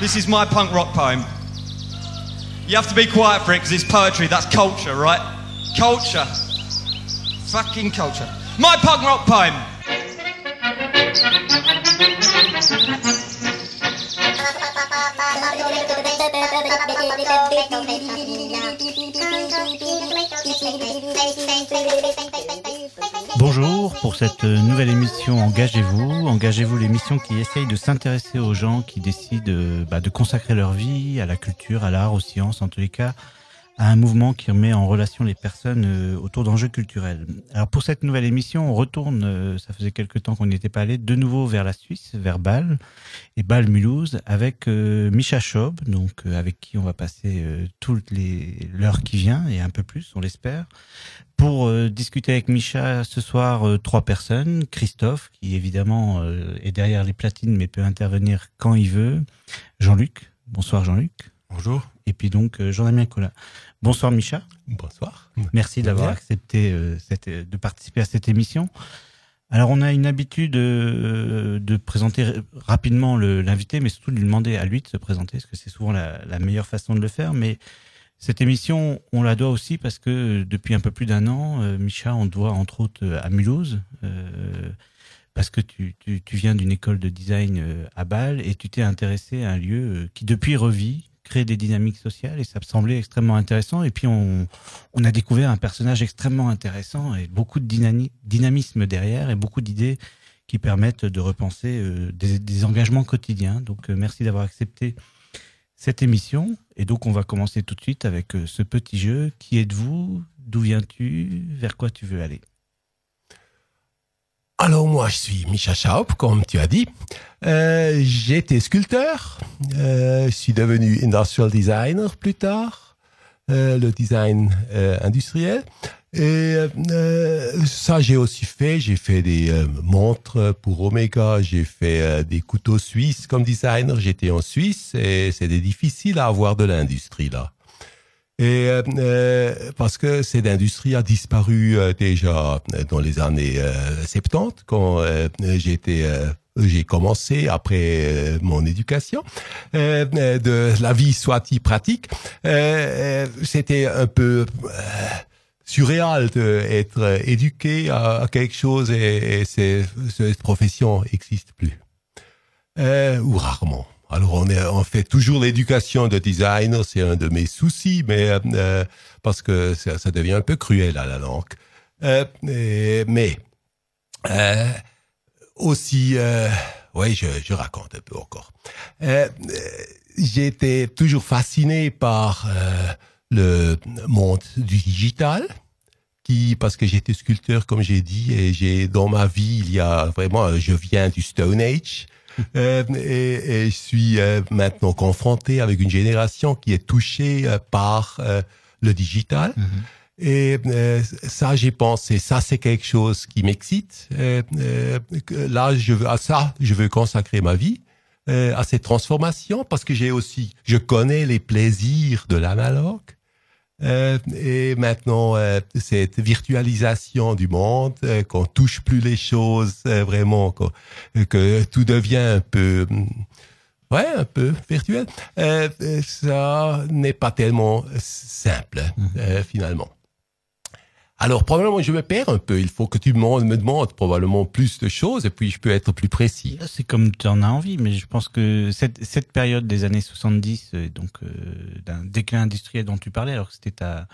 This is my punk rock poem. You have to be quiet for it because it's poetry. That's culture, right? Culture. Fucking culture. My punk rock poem. Bonjour pour cette nouvelle émission Engagez-vous. Engagez-vous l'émission qui essaye de s'intéresser aux gens qui décident euh, bah, de consacrer leur vie à la culture, à l'art, aux sciences, en tous les cas, un mouvement qui remet en relation les personnes euh, autour d'enjeux culturels. Alors pour cette nouvelle émission, on retourne, euh, ça faisait quelque temps qu'on n'y était pas allé, de nouveau vers la Suisse, vers Bâle et Bâle-Mulhouse, avec euh, Micha Schaub, donc avec qui on va passer toutes les l'heure qui vient et un peu plus, on l'espère. Pour discuter avec Micha ce soir, trois personnes. Christophe, qui évidemment est derrière les platines mais peut intervenir quand il veut. Jean-Luc. Bonsoir Jean-Luc. Bonjour. Et puis donc Jean-Damien Collat. Bonsoir Micha. Bonsoir. Merci d'avoir accepté euh, cette, de participer à cette émission. Alors on a une habitude euh, de présenter rapidement l'invité, mais surtout de lui demander à lui de se présenter, parce que c'est souvent la, la, meilleure façon de le faire. Mais cette émission, on la doit aussi parce que depuis un peu plus d'un an, euh, Micha, on doit entre autres à Mulhouse, euh, parce que tu, tu, tu viens d'une école de design à Bâle et tu t'es intéressé à un lieu qui depuis revit, créer des dynamiques sociales et ça me semblait extrêmement intéressant. Et puis on, a découvert un personnage extrêmement intéressant et beaucoup de dynamisme derrière et beaucoup d'idées qui permettent de repenser euh, des, des, engagements quotidiens. Donc euh, merci d'avoir accepté cette émission. Et donc on va commencer tout de suite avec euh, ce petit jeu. Qui êtes-vous? D'où viens-tu? Vers quoi tu veux aller? Alors moi, je suis Micha Schaub, comme tu as dit. Euh, J'étais sculpteur. Euh, je suis devenu industrial designer plus tard, euh, le design industriel. Et ça, j'ai aussi fait. J'ai fait des montres pour Omega. J'ai fait des couteaux suisses comme designer. J'étais en Suisse et c'était difficile à avoir de l'industrie là. Et euh, euh, parce que cette industrie a disparu euh, déjà dans les années 70 quand j'ai commencé après mon éducation de la vie soit-il pratique c'était un peu surréal d'être éduqué à, quelque chose et cette profession n'existe plus. Ou rarement alors on, est, on fait toujours l'éducation de designer, c'est un de mes soucis, mais euh, euh, parce que ça, devient un peu cruel à la langue. Euh, mais euh, aussi, euh, oui, je, je, raconte un peu encore. J'ai été toujours fasciné par le monde du digital qui parce que j'étais sculpteur comme j'ai dit et j'ai dans ma vie il y a vraiment je viens du Stone Age euh, et, et, je suis euh, maintenant confronté avec une génération qui est touchée euh, par le digital. Mhm. Et ça, j'ai pensé, ça c'est quelque chose qui m'excite. là, je veux à ça, je veux consacrer ma vie à cette transformation parce que j'ai aussi, je connais les plaisirs de l'analogue. Euh, et maintenant, euh, cette virtualisation du monde, euh, qu'on touche plus les choses vraiment, que tout devient un peu, mm, ouais, un peu virtuel. ça n'est pas tellement simple mmh. finalement. Alors, probablement, je me perds un peu. Il faut que tu me demandes probablement plus de choses et puis je peux être plus précis. C'est comme tu en as envie, mais je pense que cette, cette période des années 70, euh, donc euh, d'un déclin industriel dont tu parlais, alors que c'était ta,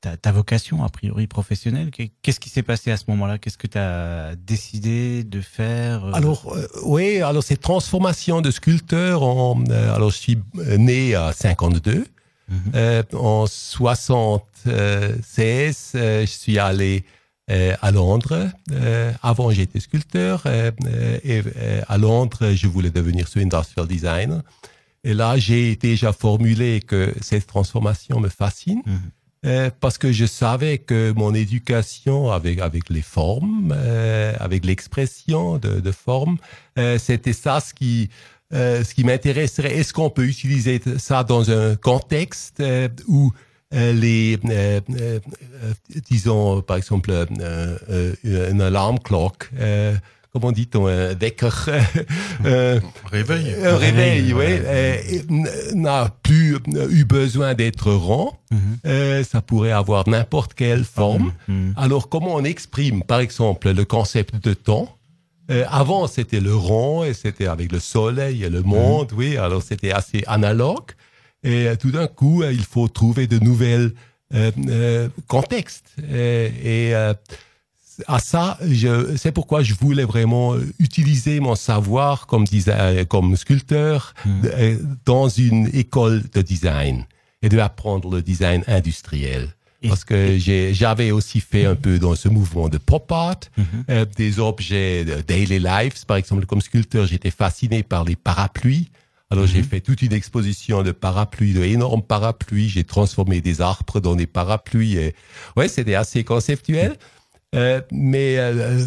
ta, ta, vocation, a priori professionnelle, qu'est-ce qui s'est passé à ce moment-là? Qu'est-ce que tu as décidé de faire euh? Alors, euh, oui, alors cette transformation de sculpteur, en, alors je suis né à 52. Mhm. Euh, en 76, euh, je suis allé euh, à Londres. avant, j'étais sculpteur et à Londres, je voulais devenir industrial designer. Et là, j'ai déjà formulé que cette transformation me fascine. Mhm. parce que je savais que mon éducation avec avec les formes, avec l'expression de, de formes, c'était ça ce qui euh, ce qui m'intéresserait, est-ce qu'on peut utiliser ça dans un contexte euh, où euh, les, euh, euh, disons par exemple une alarme clock, comment dit-on, un wecker, un réveil, un réveil, oui, n'a plus eu besoin d'être rond. Mhm. ça pourrait avoir n'importe quelle forme. Mhm. Alors comment on exprime par exemple le concept de temps avant, c'était le rond et c'était avec le soleil et le monde, oui. Alors, c'était assez analogue. Et euh, tout d'un coup, euh, il faut trouver de nouvelles euh, contextes. Et, à ça, c'est pourquoi je voulais vraiment utiliser mon savoir comme, comme sculpteur hmm. dans une école de design et de apprendre le design industriel. Parce que j'avais aussi fait un peu dans ce mouvement de pop art, hmm. des objets de daily lives. Par exemple, comme sculpteur, j'étais fasciné par les parapluies. Alors j'ai mhm. fait toute une exposition de parapluies, de énormes parapluies. J'ai transformé des arbres dans des parapluies. Et... Ouais, c'était assez conceptuel. Euh, mais euh,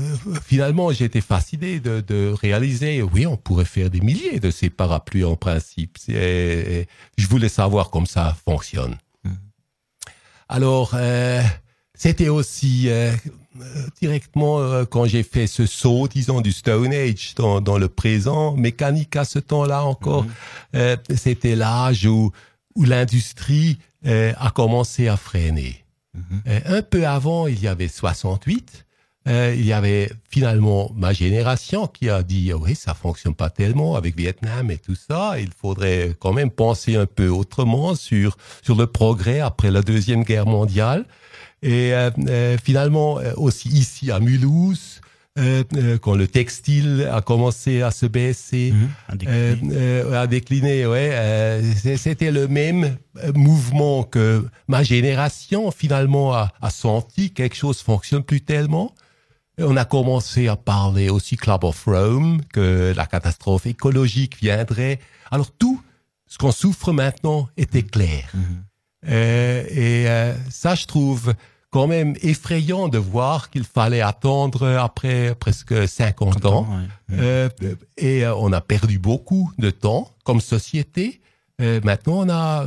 finalement, j'ai été fasciné de, de, réaliser, oui, on pourrait faire des milliers de ces parapluies en principe. Et, je voulais savoir comment ça fonctionne. Alors, euh, c'était aussi euh, directement euh, quand j'ai fait ce saut, disons, du Stone Age dans, dans le présent, mécanique à ce temps-là encore, mhm. euh, c'était l'âge où, où l'industrie a commencé à freiner. Mhm. un peu avant, il y avait 68. Il y avait finalement ma génération qui a dit oui ça fonctionne pas tellement avec Vietnam et tout ça. Il faudrait quand même penser un peu autrement sur sur le progrès après la deuxième guerre mondiale et euh, euh, finalement, euh, aussi ici à Mulhouse, quand le textile a commencé à se baisser, mmh, à décliner, ouais, c'était le même mouvement que ma génération finalement a, a senti. Quelque chose fonctionne plus tellement. On a commencé à parler aussi Club of Rome, que la catastrophe écologique viendrait. Alors tout ce qu'on souffre maintenant était clair. Mmh. Euh, et euh, ça, je trouve quand même effrayant de voir qu'il fallait attendre après presque 50 ans. euh, et on a perdu beaucoup de temps comme société. Euh, maintenant, on a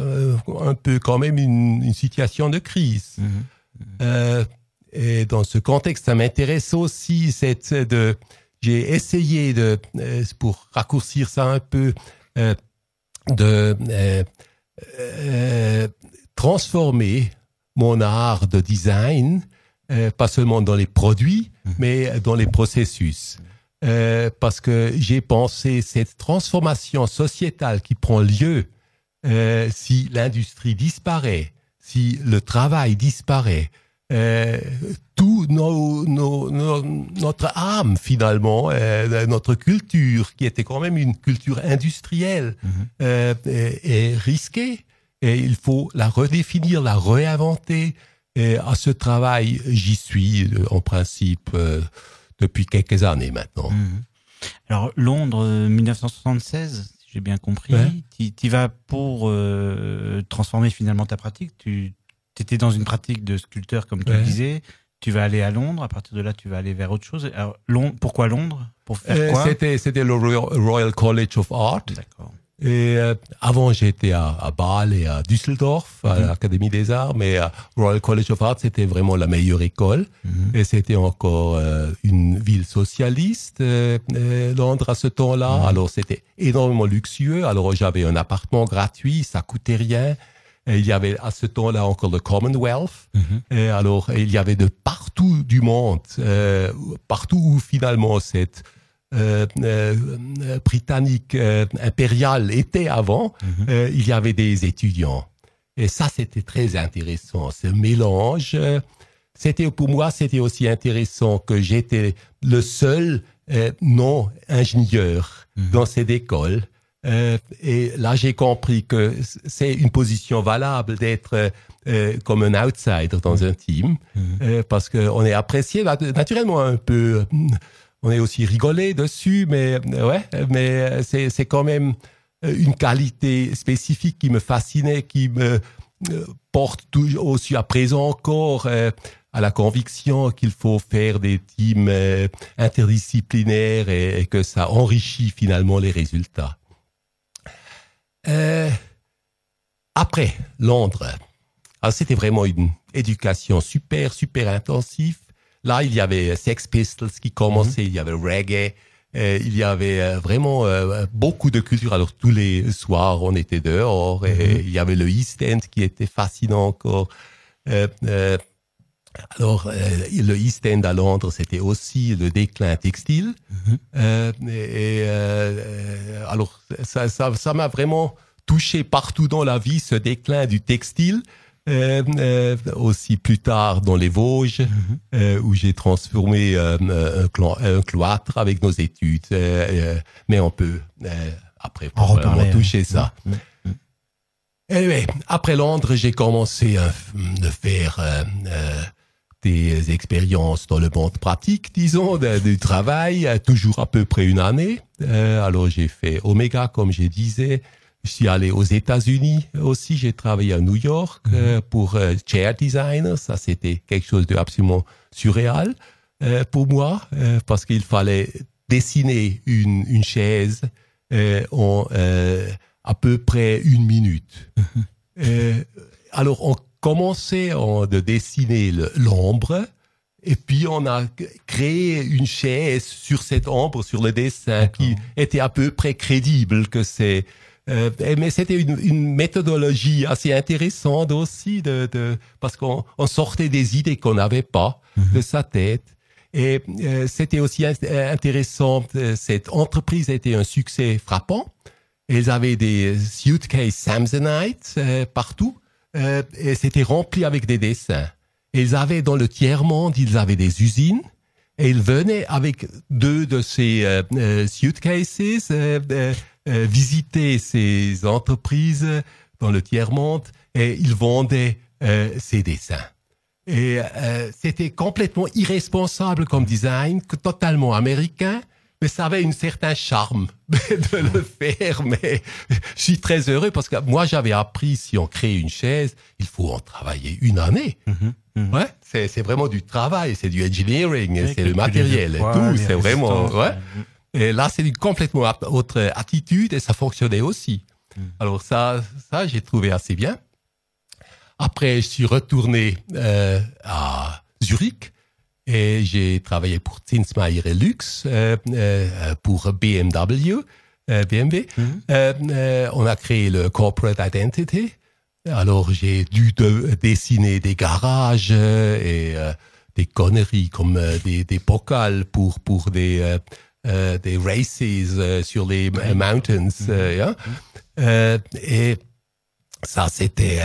un peu quand même une, une situation de crise. Mhm. Et dans ce contexte, ça m'intéresse aussi cette de j'ai essayé de pour raccourcir ça un peu de transformer mon art de design, euh, pas seulement dans les produits, mhm. mais dans les processus. Euh, parce que j'ai pensé cette transformation sociétale qui prend lieu euh, si l'industrie disparaît, si le travail disparaît, euh, tout nos, nos, notre âme finalement, euh, notre culture qui était quand même une culture industrielle mhm. euh, est risquée et il faut la redéfinir, la réinventer. Et à ce travail, j'y suis en principe depuis quelques années maintenant. Mhm. Alors Londres 1976, euh, si j'ai bien compris, tu vas pour transformer finalement ta pratique. Tu étais dans une pratique de sculpteur comme tu disais. Tu vas aller à Londres. À partir de là, tu vas aller vers autre chose. Alors, Londres, pourquoi Londres? Pour faire quoi? C'était le Royal College of Art. D'accord. Et euh, avant, j'étais à, à Bâle et à Düsseldorf, à mhm. l'Académie des Arts, mais à Royal College of Art, c'était vraiment la meilleure école. Mhm. Et c'était encore euh, une ville socialiste, euh, Londres à ce temps-là. Mhm. Alors, c'était énormément luxueux. Alors, j'avais un appartement gratuit, ça coûtait rien. Et il y avait à ce temps-là encore le Commonwealth. Et alors, il y avait de partout du monde, partout où finalement cette euh, euh, britannique euh, impérial était avant, mhm. il y avait des étudiants. Et ça, c'était très intéressant. Ce mélange, c'était pour moi, c'était aussi intéressant que j'étais le seul non ingénieur mhm. dans cette école. Et là, j'ai compris que c'est une position valable d'être comme un outsider dans mhm. un team, parce qu'on est apprécié naturellement un peu on est aussi rigolé dessus, mais euh, ouais, mais c'est c'est quand même euh, une qualité spécifique qui me fascinait, qui me euh, porte aussi à présent encore à la conviction qu'il faut faire des teams interdisciplinaires et, que ça enrichit finalement les résultats. Après Londres, Alors c'était vraiment une éducation super, super intensive. Là, il y avait Sex Pistols qui commençait, mhm. il y avait reggae, euh, il y avait euh, vraiment euh, beaucoup de culture. Alors tous les soirs, on était dehors et mhm. il y avait le East End qui était fascinant encore. Alors le East End à Londres, c'était aussi le déclin textile. Mhm. et alors ça, ça, ça m'a vraiment touché partout dans la vie ce déclin du textile. Euh, euh, aussi plus tard dans les Vosges, mhm. euh, où j'ai transformé un, un, cloître avec nos études. mais on peut après reparler, toucher ça. Anyway, après Londres, j'ai commencé à faire des expériences dans le monde pratique, disons, du travail, toujours à peu près une année. alors j'ai fait Omega, comme je disais. Je suis allé aux États-Unis aussi. J'ai travaillé à New York mhm. euh, pour euh, chair designer. Ça, c'était quelque chose de absolument surréal euh, pour moi euh, parce qu'il fallait dessiner une, une chaise euh, en à peu près une minute. Mhm. alors, on commençait en, de dessiner l'ombre. Et puis on a créé une chaise sur cette ombre, sur le dessin, qui était à peu près crédible que c'est euh, mais c'était une, une, méthodologie assez intéressante aussi, de, de parce qu'on on sortait des idées qu'on n'avait pas mhm. de sa tête. Et euh, c'était aussi intéressant, euh, cette entreprise était un succès frappant. Ils avaient des suitcase Samsonite partout et c'était rempli avec des dessins. ils avaient dans le tiers-monde, ils avaient des usines et ils venaient avec deux de ces suitcases euh, visiter ces entreprises dans le tiers-monde et ils vendaient euh, ces dessins. Et euh, c'était complètement irresponsable comme design, totalement américain, mais ça avait un certain charme de le faire. Mais je suis très heureux parce que moi, j'avais appris, si on crée une chaise, il faut en travailler une année. Mm-hmm, mm-hmm. Ouais, c'est, vraiment du travail, c'est du engineering, c'est le matériel et tout. C'est vraiment, ouais. Et là, c'est une complètement autre attitude et ça fonctionnait aussi. Hmm. Alors ça, ça j'ai trouvé assez bien. Après, je suis retourné euh, à Zurich et j'ai travaillé pour Zinsmeier et Lux, euh, euh, pour BMW, BMW. Hmm. on a créé le Corporate Identity. Alors j'ai dû dessiner des garages et des conneries comme des, des bocals pour pour des euh, des races euh, sur les mountains. Euh, mm-hmm. et ça, c'était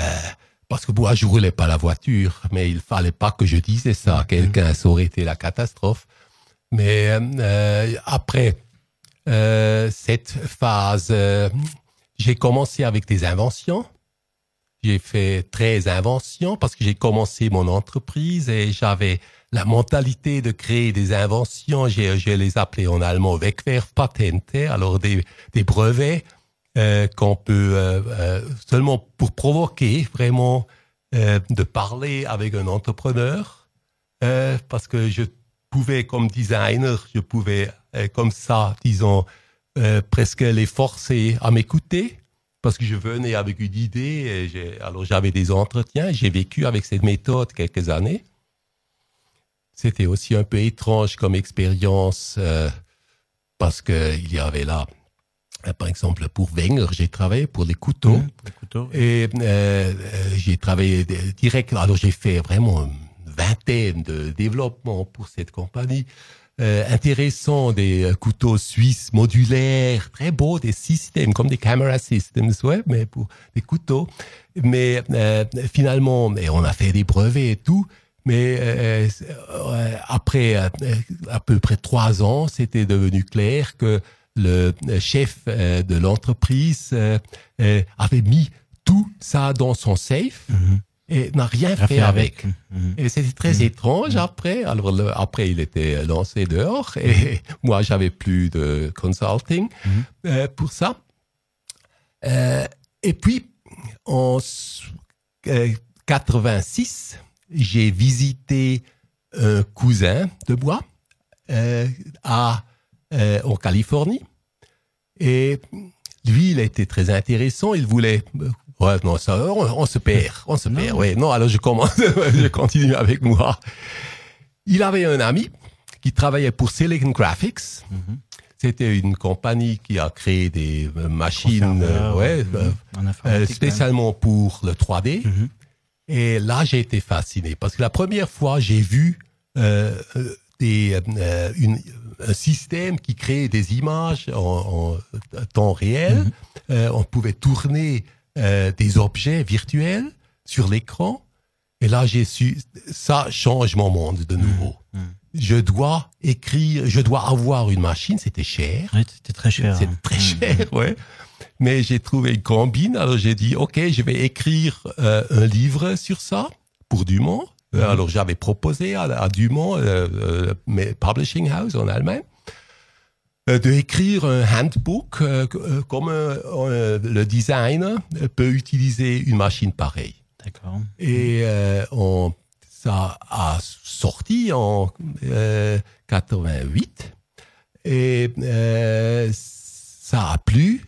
parce que moi, je roulais pas la voiture, mais il fallait pas que je disais ça. Mm-hmm. Quelqu'un, ça aurait été la catastrophe. Mais après cette phase, j'ai commencé avec des inventions. J'ai fait 13 inventions parce que j'ai commencé mon entreprise et j'avais la mentalité de créer des inventions, j'ai, je les appelé en allemand Wegwerfpatente, alors des, des brevets euh, qu'on peut euh, euh, seulement pour provoquer vraiment euh, de parler avec un entrepreneur, parce que je pouvais comme designer, je pouvais comme ça, disons, presque les forcer à m'écouter parce que je venais avec une idée, alors j'avais des entretiens, j'ai vécu avec cette méthode quelques années. C'était aussi un peu étrange comme expérience parce que il y avait là, par exemple, pour Wenger, j'ai travaillé pour les couteaux. Les couteaux Et euh, euh, j'ai travaillé direct. Alors j'ai fait vraiment une vingtaine de développements pour cette compagnie. Euh, intéressant, des couteaux suisses modulaires, très beaux, des systèmes comme des camera systems, ouais, mais pour des couteaux. Mais euh, finalement, et on a fait des brevets et tout. Mais euh, euh, après euh, à peu près trois ans, c'était devenu clair que le chef de l'entreprise avait mis tout ça dans son safe. Mhm. et n'a rien fait, avec. Mhm. Et c'était très mhm. étrange après. Alors après, il était lancé dehors et moi, j'avais plus de consulting pour ça. et puis, en 86, j'ai visité un cousin de bois euh, à, euh, en Californie. Et lui, il était très intéressant. Il voulait Ouais, non, ça, on, se perd, on se perd. Ouais, non, alors je commence, je continue avec moi. Il avait un ami qui travaillait pour Silicon Graphics. Mhm. C'était une compagnie qui a créé des euh, machines, euh, ouais, euh, spécialement pour le 3D. Mhm. Et là, j'ai été fasciné parce que la première fois, j'ai vu des, une, un système qui crée des images en, temps réel. Mhm. on pouvait tourner des objets virtuels sur l'écran. Et là, j'ai su, ça change mon monde de nouveau je dois écrire, je dois avoir une machine, c'était cher. C'était très cher. C'était hein. très mm. cher, ouais. Mais j'ai trouvé une combine, alors j'ai dit, OK, je vais écrire euh, un livre sur ça pour Dumont. Euh, mm. Alors j'avais proposé à, Dumont, euh, euh Publishing House en Allemagne, de écrire un handbook comme le designer peut utiliser une machine pareille. D'accord. Et on ça a sorti en 88 euh, et euh, ça a plu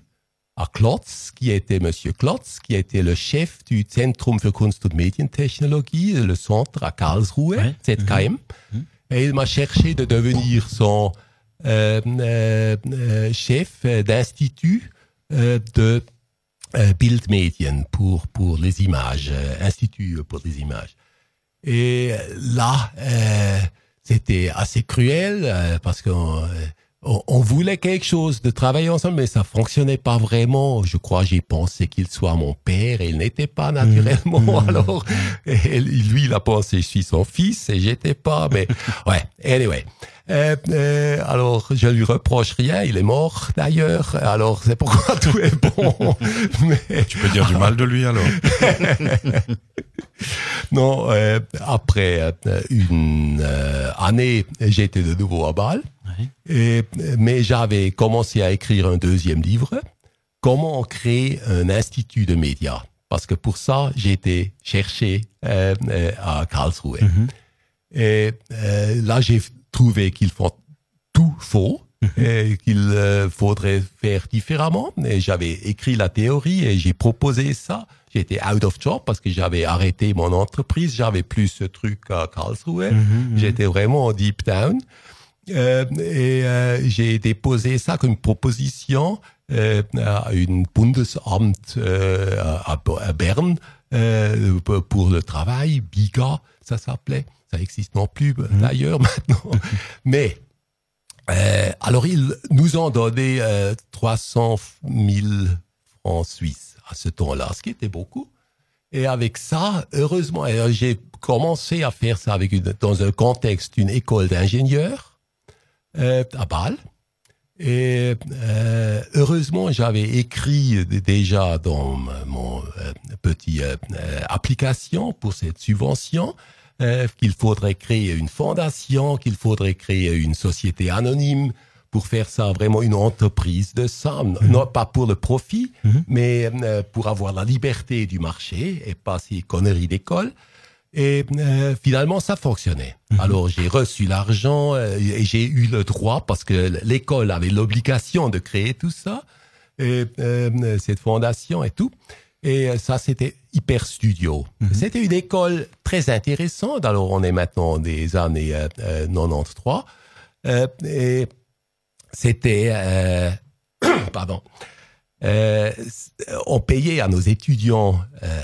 à Klotz, qui était Monsieur Klotz, qui était le chef du Zentrum für Kunst und Medientechnologie, le centre à Karlsruhe, ZKM. Mhm. Mhm. Et il m'a cherché de devenir son euh, chef d'institut de Bildmedien pour, pour les images, institut pour les images. Et là, euh, c'était assez cruel euh, parce euh, on, voulait quelque chose de travailler ensemble, mais ça fonctionnait pas vraiment. Je crois, j'ai pensé qu'il soit mon père et il n'était pas naturellement. Mmh. Alors, lui, il a pensé je suis son fils et j'étais pas. Mais ouais, anyway. Euh, euh, alors, je lui reproche rien. Il est mort d'ailleurs. Alors, c'est pourquoi tout est bon. Mais... Tu peux dire du mal de lui alors. non, euh, après euh, une euh, année, j'étais de nouveau à Bâle. Et, mais j'avais commencé à écrire un deuxième livre. Comment créer un institut de médias Parce que pour ça, j'étais cherché à Karlsruhe. Mhm. Et là, j'ai trouvé qu'ils font tout faux. Mhm. et qu'il faudrait faire différemment. Et j'avais écrit la théorie et j'ai proposé ça. J'étais out of job parce que j'avais arrêté mon entreprise. J'avais plus ce truc à Karlsruhe. Mhm. J'étais vraiment en deep down. Euh, et euh, j'ai déposé ça comme proposition euh, à une Bundesamt euh, à, à, Berne euh, pour le travail, BIGA, ça s'appelait. Ça existe non plus mhm. d'ailleurs maintenant. Mais alors ils nous ont donné 300 000 francs suisses à ce temps-là, ce qui était beaucoup. Et avec ça, heureusement, j'ai commencé à faire ça avec une, dans un contexte d'une école d'ingénieurs euh, à Bâle. Et euh, heureusement, j'avais écrit déjà dans mon euh, petit euh, application pour cette subvention euh, qu'il faudrait créer une fondation, qu'il faudrait créer une société anonyme pour faire ça vraiment une entreprise de ça, mhm. non pas pour le profit, mhm. mais euh, pour avoir la liberté du marché et pas ces conneries d'école. Et euh, finalement, ça fonctionnait. Mhm. Alors, j'ai reçu l'argent euh, et j'ai eu le droit, parce que l'école avait l'obligation de créer tout ça, et, cette fondation et tout. Et ça, c'était Hyper Studio. C'était une école très intéressante. Alors, on est maintenant des années 93. et c'était, euh, pardon, euh, on payait à nos étudiants euh,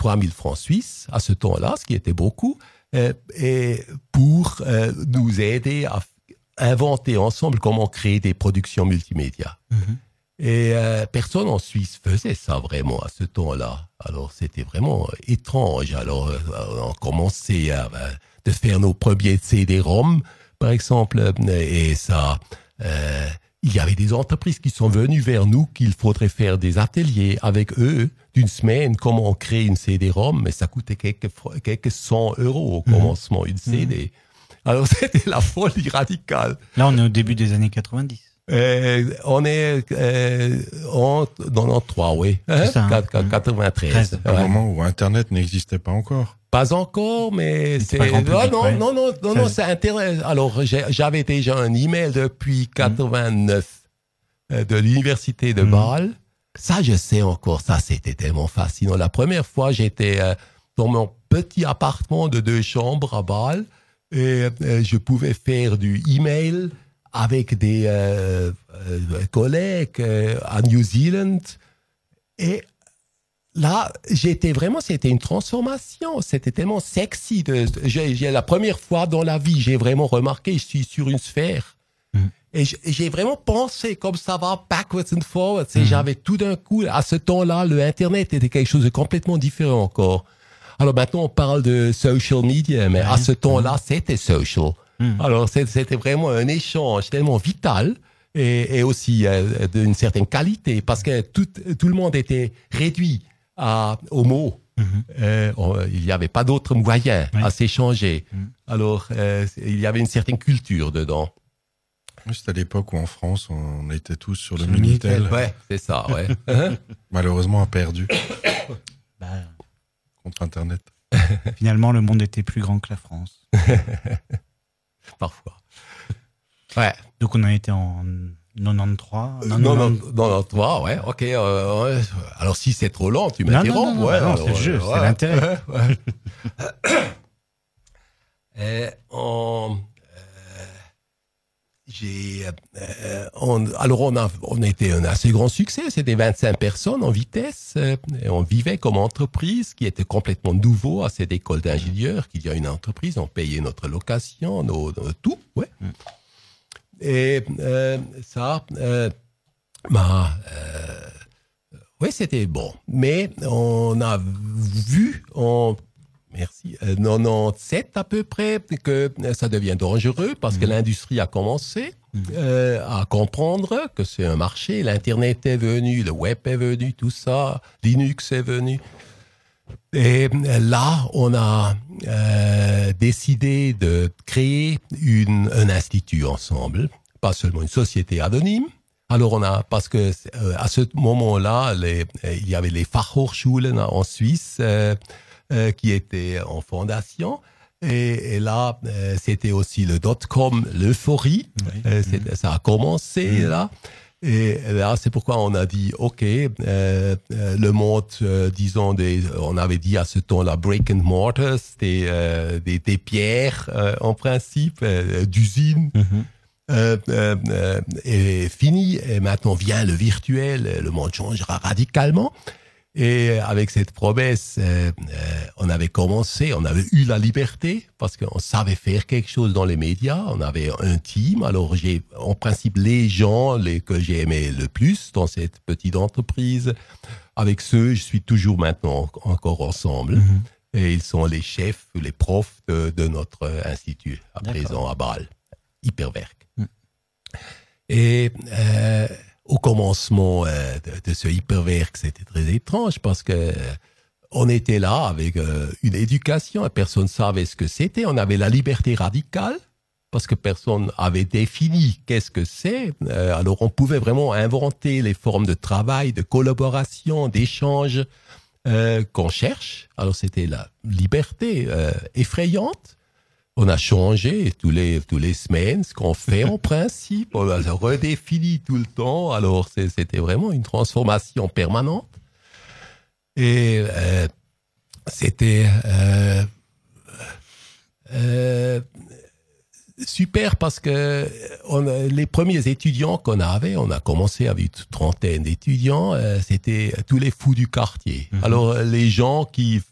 3000 francs suisses à ce temps-là, ce qui était beaucoup, euh, et pour euh, nous aider à inventer ensemble comment créer des productions multimédia. Mm-hmm. Et euh, personne en Suisse faisait ça vraiment à ce temps-là. Alors c'était vraiment étrange. Alors on commençait à, de faire nos premiers CD-ROM, par exemple, et ça il y avait des entreprises qui sont venues vers nous qu'il faudrait faire des ateliers avec eux d'une semaine, comment on crée une CD-ROM, mais ça coûtait quelques, quelques 100 euros au mhm. commencement, une CD. Mhm. Alors c'était la folie radicale. Là, on est au début des années 90. Euh, on est euh, en 93, oui. Hein? Ça, 93. Hein. Un moment où Internet n'existait pas encore. Pas encore, mais c'est non, non, non, non, non, non, c'est intéressant. Alors, j'avais déjà un email depuis 89 mm. euh, de l'université de mm. Bâle Ça, je sais encore, ça, c'était tellement fascinant. La première fois, j'étais euh, dans mon petit appartement de deux chambres à Bâle et euh, je pouvais faire du email avec des euh, euh, collègues euh, à New Zealand. Et là, j'étais vraiment, c'était une transformation. C'était tellement sexy. De, j'ai, j'ai- la première fois dans la vie, j'ai vraiment remarqué, je suis sur une sphère. Et j- j'ai vraiment pensé comme ça va, backwards and forwards. Et J'avais tout d'un coup, à ce temps-là, le Internet était quelque chose de complètement différent encore. Alors maintenant, on parle de social media, mais à ce temps-là, c'était social. Alors c'était vraiment un échange tellement vital et, et aussi euh, d'une certaine qualité parce que tout, tout le monde était réduit à, aux mots. Euh, on- il n'y avait pas d'autres moyens Oui. à s'échanger. Alors, euh, il y avait une certaine culture dedans. C'était à l'époque où en France, on était tous sur le Minitel. Ouais, c'est ça, ouais. Hein? Malheureusement, a perdu Bah, contre Internet. finalement, le monde était plus grand que la France. Parfois. Ouais. Donc on a été en 93. Non, non, non, non, toi, ouais, ok. euh, ouais. Alors si c'est trop lent, tu m'interromps. non, non, ouais, non, alors, c'est le jeu, euh, c'est l'intérêt. Ouais. Euh, on, euh, j'ai, euh, on, alors on a, on était un assez grand succès. C'était 25 personnes en vitesse. euh, et on vivait comme entreprise qui était complètement nouveau à cette école d'ingénieurs. Qu'il y a une entreprise, on payait notre location, nos, nos- tout, ouais. Et euh, ça, euh, bah, euh, oui, c'était bon. Mais on a vu en merci euh, 97 à peu près que ça devient dangereux parce que l'industrie a commencé euh, à comprendre que c'est un marché. L'internet est venu, le web est venu, tout ça, Linux est venu. Et là, on a euh, décidé de créer une, un institut ensemble, pas seulement une société anonyme. Alors on a parce que euh, à ce moment-là, euh, il y avait les Fachhochschulen en Suisse euh, qui étaient en fondation. Et, et là, c'était aussi le dot-com, l'euphorie. Oui. Ça a commencé là. Et là, c'est pourquoi on a dit, OK, euh, euh, le monde, euh, disons, des, on avait dit à ce temps-là, break and mortar, c'était euh, des, des pierres en principe, d'usine. Mhm. Est fini et maintenant vient le virtuel, le monde changera radicalement. Et avec cette promesse, euh, euh, on avait commencé, on avait eu la liberté parce qu'on savait faire quelque chose dans les médias. On avait un team. Alors j'ai, en principe, les gens les, que j'ai aimé le plus dans cette petite entreprise. Avec ceux, je suis toujours maintenant en- encore ensemble. Mhm. Et ils sont les chefs, les profs de, de notre institut à présent à Bâle, Hyperwerk. Mm. Et euh, au commencement euh, de, de ce Hyperwerk, c'était très étrange parce que euh, on était là avec euh, une éducation et personne savait ce que c'était. On avait la liberté radicale parce que personne avait défini qu'est-ce que c'est. Alors on pouvait vraiment inventer les formes de travail, de collaboration, d'échange qu'on cherche. Alors c'était la liberté effrayante. On a changé tous les tous les semaines ce qu'on fait en principe. On a redéfini tout le temps. Alors c'était vraiment une transformation permanente. Et euh, c'était euh, euh, super parce que on les premiers étudiants qu'on avait, on a commencé avec une trentaine d'étudiants, c'était tous les fous du quartier. Alors euh, les gens qui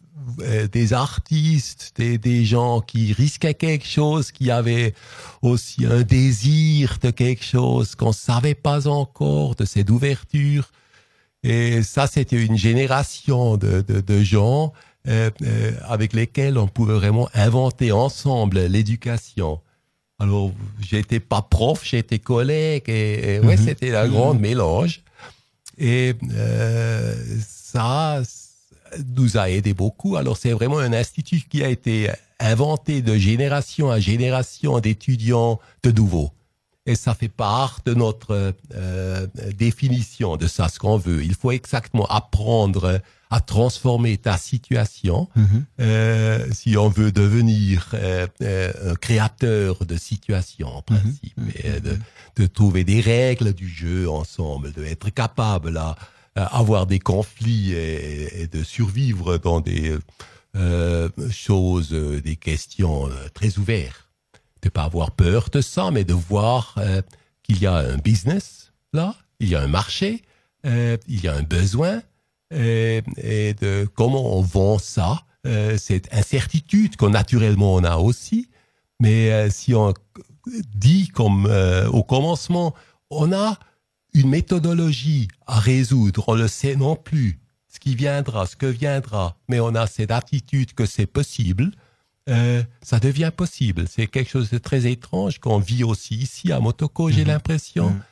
euh, des artistes, des, des gens qui risquaient quelque chose, qui avaient aussi un désir de quelque chose qu'on savait pas encore, de cette ouverture. Et ça, c'était une génération de, de, de gens euh, euh, avec lesquels on pouvait vraiment inventer ensemble l'éducation. Alors, j'étais pas prof, j'étais collègue, et, et ouais, Mhm. c'était un grand mélange. Et euh, ça nous a aidé beaucoup. Alors, c'est vraiment un institut qui a été inventé de génération à génération d'étudiants de nouveau. Et ça fait part de notre euh, définition de ça, ce qu'on veut. Il faut exactement apprendre à transformer ta situation Mhm. euh, si on veut devenir euh, un créateur de situation en principe, et de, de trouver des règles du jeu ensemble, de être capable à, avoir des conflits et, de survivre dans des euh, choses, des questions très ouvertes. De pas avoir peur de ça, mais de voir qu'il y a un business là, il y a un marché, il y a un besoin, et, et de comment on vend ça, cette incertitude qu'on naturellement on a aussi. Mais si on dit comme au commencement, on a une méthodologie à résoudre, on le sait non plus, ce qui viendra, ce que viendra, mais on a cette attitude que c'est possible, euh, ça devient possible. C'est quelque chose de très étrange qu'on vit aussi ici à Motoko, j'ai mhm. l'impression. Mhm.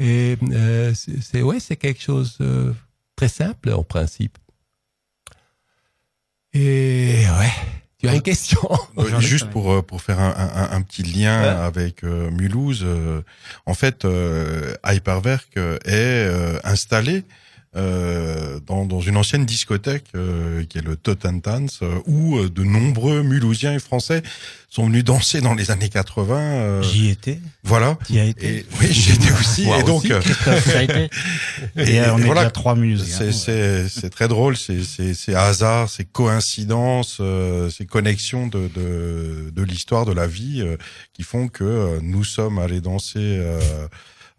Et euh, c'est ouais, c'est quelque chose de très simple en principe. Et ouais. Tu as une question Juste pour euh, pour faire un, un, un petit lien avec euh, Mulhouse, euh, en fait, Hyperwerk est installé euh, dans, dans, une ancienne discothèque euh, qui est le Tottenhans, euh, où euh, de nombreux Mulhousiens et Français sont venus danser dans les années 80. J'y étais. Voilà. y as été. oui, j'y étais aussi. et donc, été. et, on est voilà, déjà trois C'est c'est c'est très drôle. C'est c'est c'est hasard, c'est coïncidence, c'est connexions de de de l'histoire de la vie qui font que nous sommes allés danser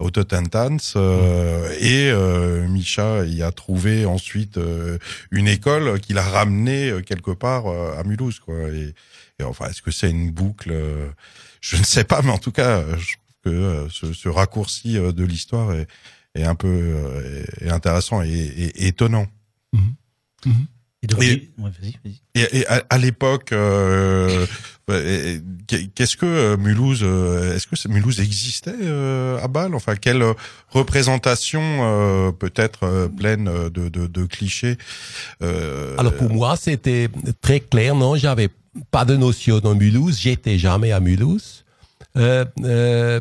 au Totentans euh, et euh, Micha y a trouvé ensuite euh, une école qu'il a ramené quelque part à Mulhouse quoi et, enfin est-ce que c'est une boucle je ne sais pas mais en tout cas je trouve que ce, ce raccourci de l'histoire est, est, un peu est intéressant et, et étonnant. Mmh. Mmh. Et, à, l'époque, euh, qu'est-ce que euh, Mulhouse, euh, est-ce que Mulhouse existait à Bâle? Enfin, quelle représentation peut-être pleine de, clichés Alors pour moi, c'était très clair. Non, j'avais pas de notion de Mulhouse. J'étais jamais à Mulhouse. Euh,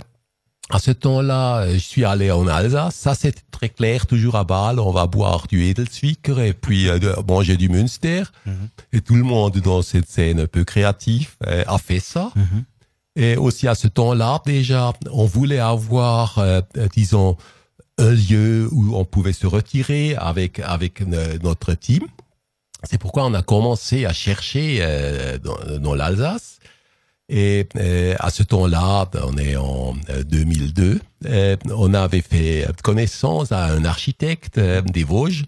à ce temps-là, je suis allé en Alsace. Ça, c'était très clair, toujours à Bâle. On va boire du Edelzwicker et puis euh, manger du Münster. Mhm. Et tout le monde dans cette scène un peu créative euh, a fait ça. Mhm. Et aussi à ce temps-là, déjà, on voulait avoir, euh, disons, un lieu où on pouvait se retirer avec avec notre team. C'est pourquoi on a commencé à chercher dans, dans l'Alsace. Et euh, à ce temps-là, on est en 2002, euh, euh, on avait fait connaissance à un architecte des Vosges.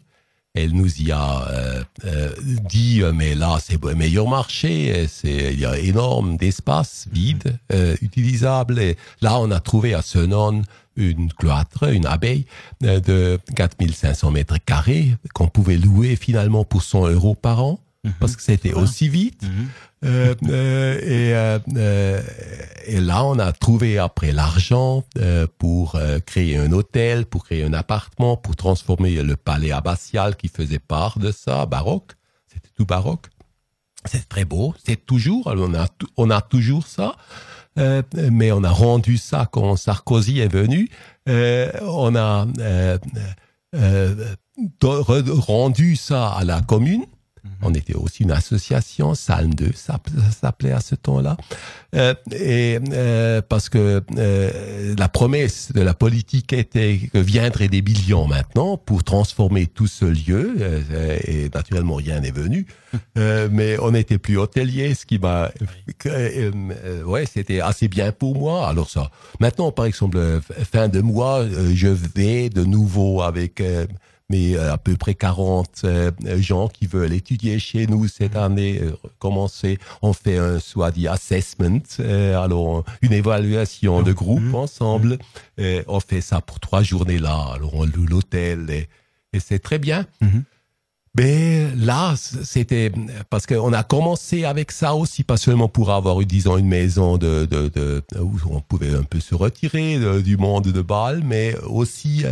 Elle nous y a dit, mais là, c'est le meilleur marché, c'est, il y a énorme d'espace vide, utilisable. Et là, on a trouvé à Senon une cloître, une abeille de 4500 mètres carrés qu'on pouvait louer finalement pour 100 euros par an. Mhm. parce que c'était aussi vite. Mhm. Euh, euh, et, euh, euh, et, là, on a trouvé après l'argent euh, pour créer un hôtel, pour créer un appartement, pour transformer le palais abbatial qui faisait part de ça, baroque. C'était tout baroque. C'est très beau. C'est toujours, on a, on a toujours ça. mais on a rendu ça quand Sarkozy est venu. on a rendu ça à la commune Mhm. On était aussi une association, Salm 2, ça, s'appelait à ce temps-là. Euh, et euh, parce que euh, la promesse de la politique était que viendraient des millions maintenant pour transformer tout ce lieu. Euh, et naturellement, rien n'est venu. Euh, mais on n'était plus hôtelier, ce qui m'a... ouais, c'était assez bien pour moi. Alors ça. Maintenant, par exemple, fin de mois, je vais de nouveau avec mais euh, à peu près 40 euh, gens qui veulent étudier chez nous cette mhm. année, euh, commencer, on fait un soit dit assessment, alors une évaluation de groupe mhm. ensemble, et on fait ça pour trois journées là, alors on loue l'hôtel et, c'est très bien. Mais là, c'était parce qu'on a commencé avec ça aussi, pas seulement pour avoir, disons, une maison de, de, de où on pouvait un peu se retirer du monde de Bâle, mais aussi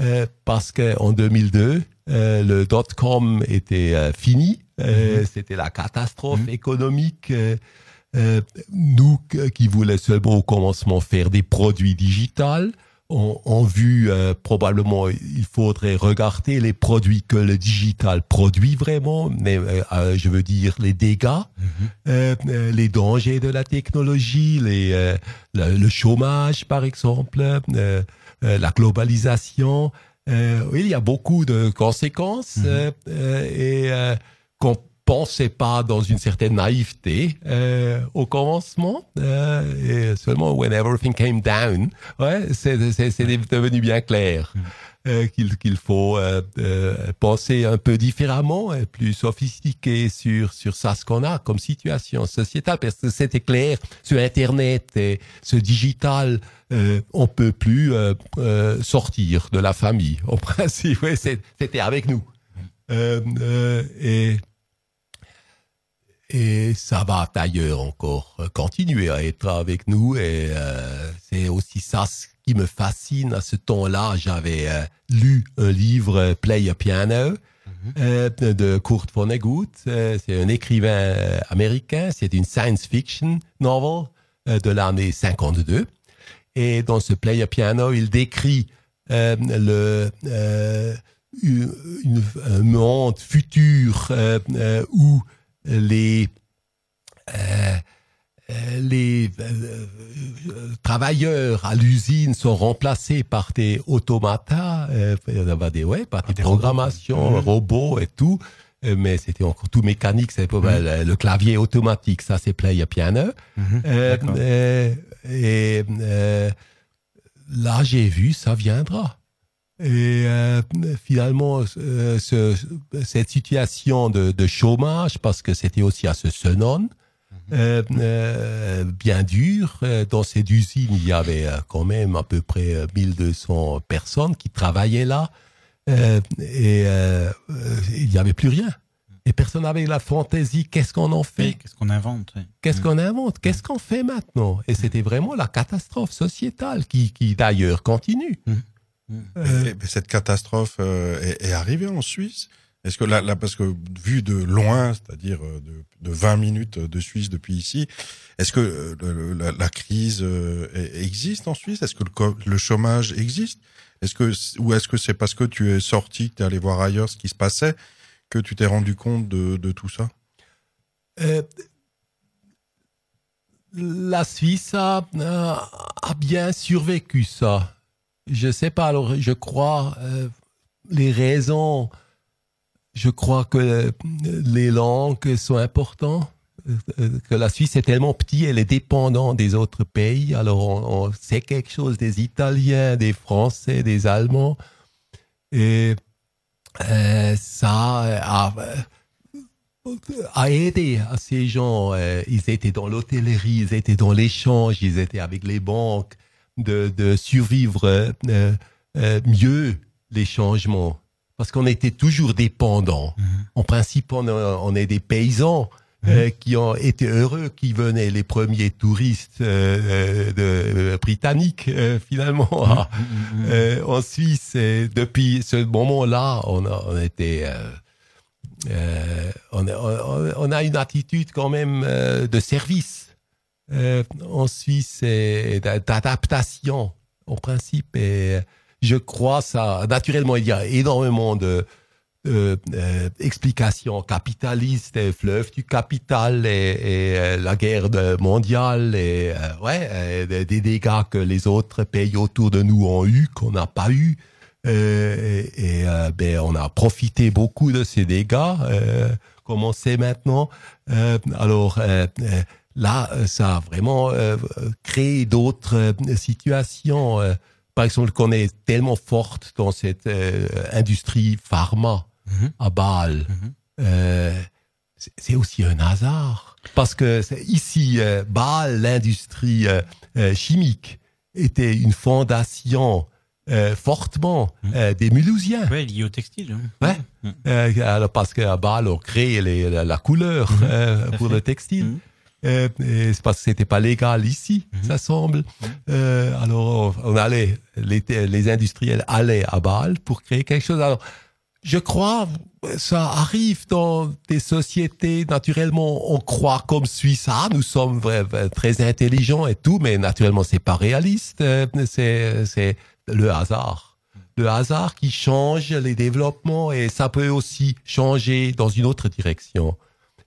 euh, parce qu'en 2002, euh, le dot-com était euh, fini. Mhm. C'était la catastrophe mhm. économique. nous qui voulions seulement au commencement faire des produits digitales, ont, vu probablement il faudrait regarder les produits que le digital produit vraiment, mais je veux dire les dégâts, mhm. les dangers de la technologie, les, le, chômage par exemple, la globalisation, Euh, il y a beaucoup de conséquences Mhm. euh, euh, et euh, qu'on pensait pas dans une certaine naïveté euh, au commencement. Euh, et seulement when everything came down, ouais, c'est devenu bien clair. Euh, qu'il faut euh, euh, penser un peu différemment et plus sophistiqué sur sur ça ce qu'on a comme situation sociétale. Parce que c'était clair sur internet et ce digital euh, on peut plus sortir de la famille au principe. C'était avec nous. Et et ça va d'ailleurs encore continuer à être avec nous et c'est aussi ça me fascine à ce temps-là. J'avais euh, lu un livre euh, Play a Piano euh, de Kurt Vonnegut. Euh, c'est un écrivain américain. C'est une science fiction novel de l'année 52. Et dans ce Play a Piano, il décrit le une- une- un monde futur où les les euh, euh, travailleurs à l'usine sont remplacés par des automatas, euh, des, ouais, par des, des programmations, robots. Mhm. robots et tout. Euh, Mais c'était encore tout mécanique, c'est pas le, le clavier automatique, ça c'est play a piano. Euh, euh, et euh, là, j'ai vu, ça viendra. Et euh, finalement, euh, ce- cette situation de, de chômage, parce que c'était aussi à ce Senon, euh, euh, bien dur. Euh, Dans cette usine, il y avait quand même à peu près euh, 1200 personnes qui travaillaient là. Euh, et il n'y avait plus rien. Et personne n'avait la fantaisie, qu'est-ce qu'on en fait? Oui, Qu'est-ce qu'on invente oui. Qu'est-ce qu'on invente? Qu'est-ce qu'on fait maintenant? Et c'était vraiment la catastrophe sociétale qui, qui d'ailleurs continue. Et- et cette catastrophe euh, est, est arrivée en Suisse? Est-ce que là, là, parce que vu de loin, c'est-à-dire euh, de, de 20 minutes de Suisse depuis ici, est-ce que euh, la, crise euh, e- existe en Suisse? Est-ce que le, chômage existe? Est-ce que ou est-ce que c'est parce que tu es sorti, que tu es allé voir ailleurs ce qui se passait, que tu t'es rendu compte de, tout ça? La Suisse a, bien survécu ça. Je sais pas, alors je crois les raisons, je crois que euh, les langues sont importantes, euh, que la Suisse est tellement petite, elle est dépendante des autres pays, alors on, sait quelque chose des Italiens, des Français, des Allemands, et euh, ça a aidé à ces gens. euh, ils étaient dans l'hôtellerie, ils étaient dans l'échange, ils étaient avec les banques, de, survivre euh, euh, euh, mieux les changements. Parce qu'on était toujours dépendants. En principe, on, a- on est des paysans. euh, qui ont été heureux, qui venaient les premiers touristes euh, euh, de, euh, britanniques euh, finalement euh, en Suisse. Et depuis ce moment-là, on a, on était euh, euh, on, a, on- on a une attitude quand même euh, de service euh, en Suisse et d'a- d'adaptation en principe. Et je crois ça. Naturellement, il y a énormément de euh, euh, explications capitalistes, et fleuve du capital et, et, euh, la guerre mondiale et euh, ouais, euh, des- dégâts que les autres pays autour de nous ont eu qu'on n'a pas eu. Et et, ben, on a profité beaucoup de ces dégâts, comme on sait maintenant. Alors là, ça a vraiment créé d'autres situations. Par exemple, qu'on est tellement forte dans cette euh, industrie pharma Mhm. à Bâle. Mhm. Euh, c'est- aussi un hasard. Parce que ici, euh, Bâle, l'industrie chimique, était une fondation fortement Mhm. des Mulhousiens. Ouais, lié au textile. hein. Ouais. Alors parce qu'à Bâle, on crée les- la, la couleur pour fait. le textile. Mhm. Euh, c'est parce que c'était pas légal ici, Mhm. ça semble. Euh, alors on, on allait, les, les industriels allaient à Bâle pour créer quelque chose. Alors je crois ça arrive dans des sociétés naturellement on croit comme Suisse ah nous sommes très intelligents et tout mais naturellement c'est pas réaliste Euh, c'est c'est le hasard le hasard qui change les développements et ça peut aussi changer dans une autre direction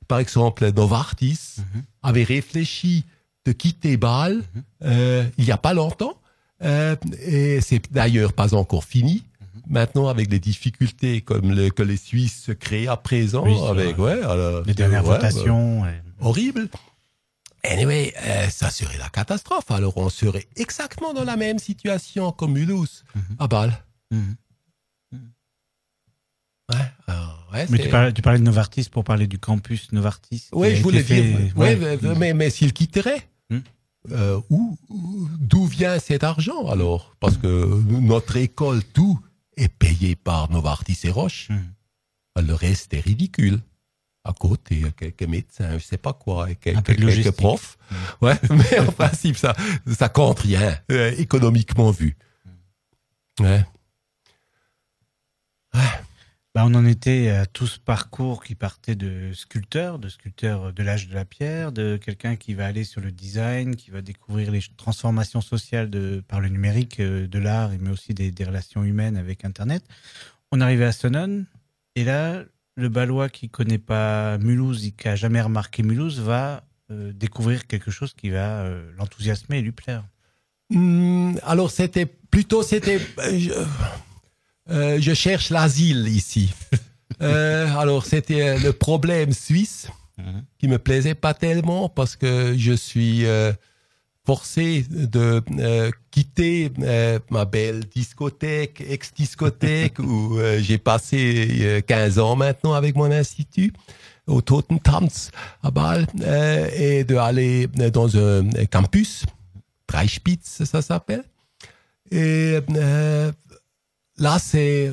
par exemple Novartis Mhm. Avait réfléchi de quitter Bâle euh, il y a pas longtemps euh, et c'est d'ailleurs pas encore fini Maintenant, avec les difficultés comme le, que les Suisses se créent à présent, Oui, avec ouais, alors, Les dernières ouais, votations. horrible. Anyway, euh, ça serait la catastrophe. Alors, on serait exactement dans la même situation comme Mulhouse, Mhm. à Bâle. Mhm. Ouais, alors, ouais, Mais tu parlais, tu parlais de Novartis pour parler du campus Novartis. Oui, je voulais fait- dire. ouais. ouais, mais- mais, mais s'il quitterait, Hmm. euh, où, où- d'où vient cet argent alors? Parce que notre école, tout est payé par Novartis et Roche. Hmm. Le reste est ridicule. À côté, quelques médecins, je sais pas quoi, quelques, quelques profs. Ouais, mais en principe, ça, ça compte rien, euh, économiquement vu. Ouais. Bah, on en était à tout ce parcours qui partait de sculpteur, de sculpteur de l'âge de la pierre, de quelqu'un qui va aller sur le design, qui va découvrir les transformations sociales par le numérique euh, de l'art, mais aussi des, relations humaines avec Internet. On arrivait à Sonnen, et là, le Balois qui connaît pas Mulhouse, et qui a jamais remarqué Mulhouse, va euh, découvrir quelque chose qui va euh, l'enthousiasmer et lui plaire. Hmm, alors c'était plutôt c'était euh, je cherche l'asile ici. Euh, alors c'était euh, le problème suisse Mhm. qui me plaisait pas tellement parce que je suis euh, forcé de quitter ma belle discothèque, ex-discothèque où j'ai passé euh, 15 ans maintenant avec mon institut au Totentanz à Bâle et de aller dans un campus Dreispitz, ça s'appelle. Et là, c'est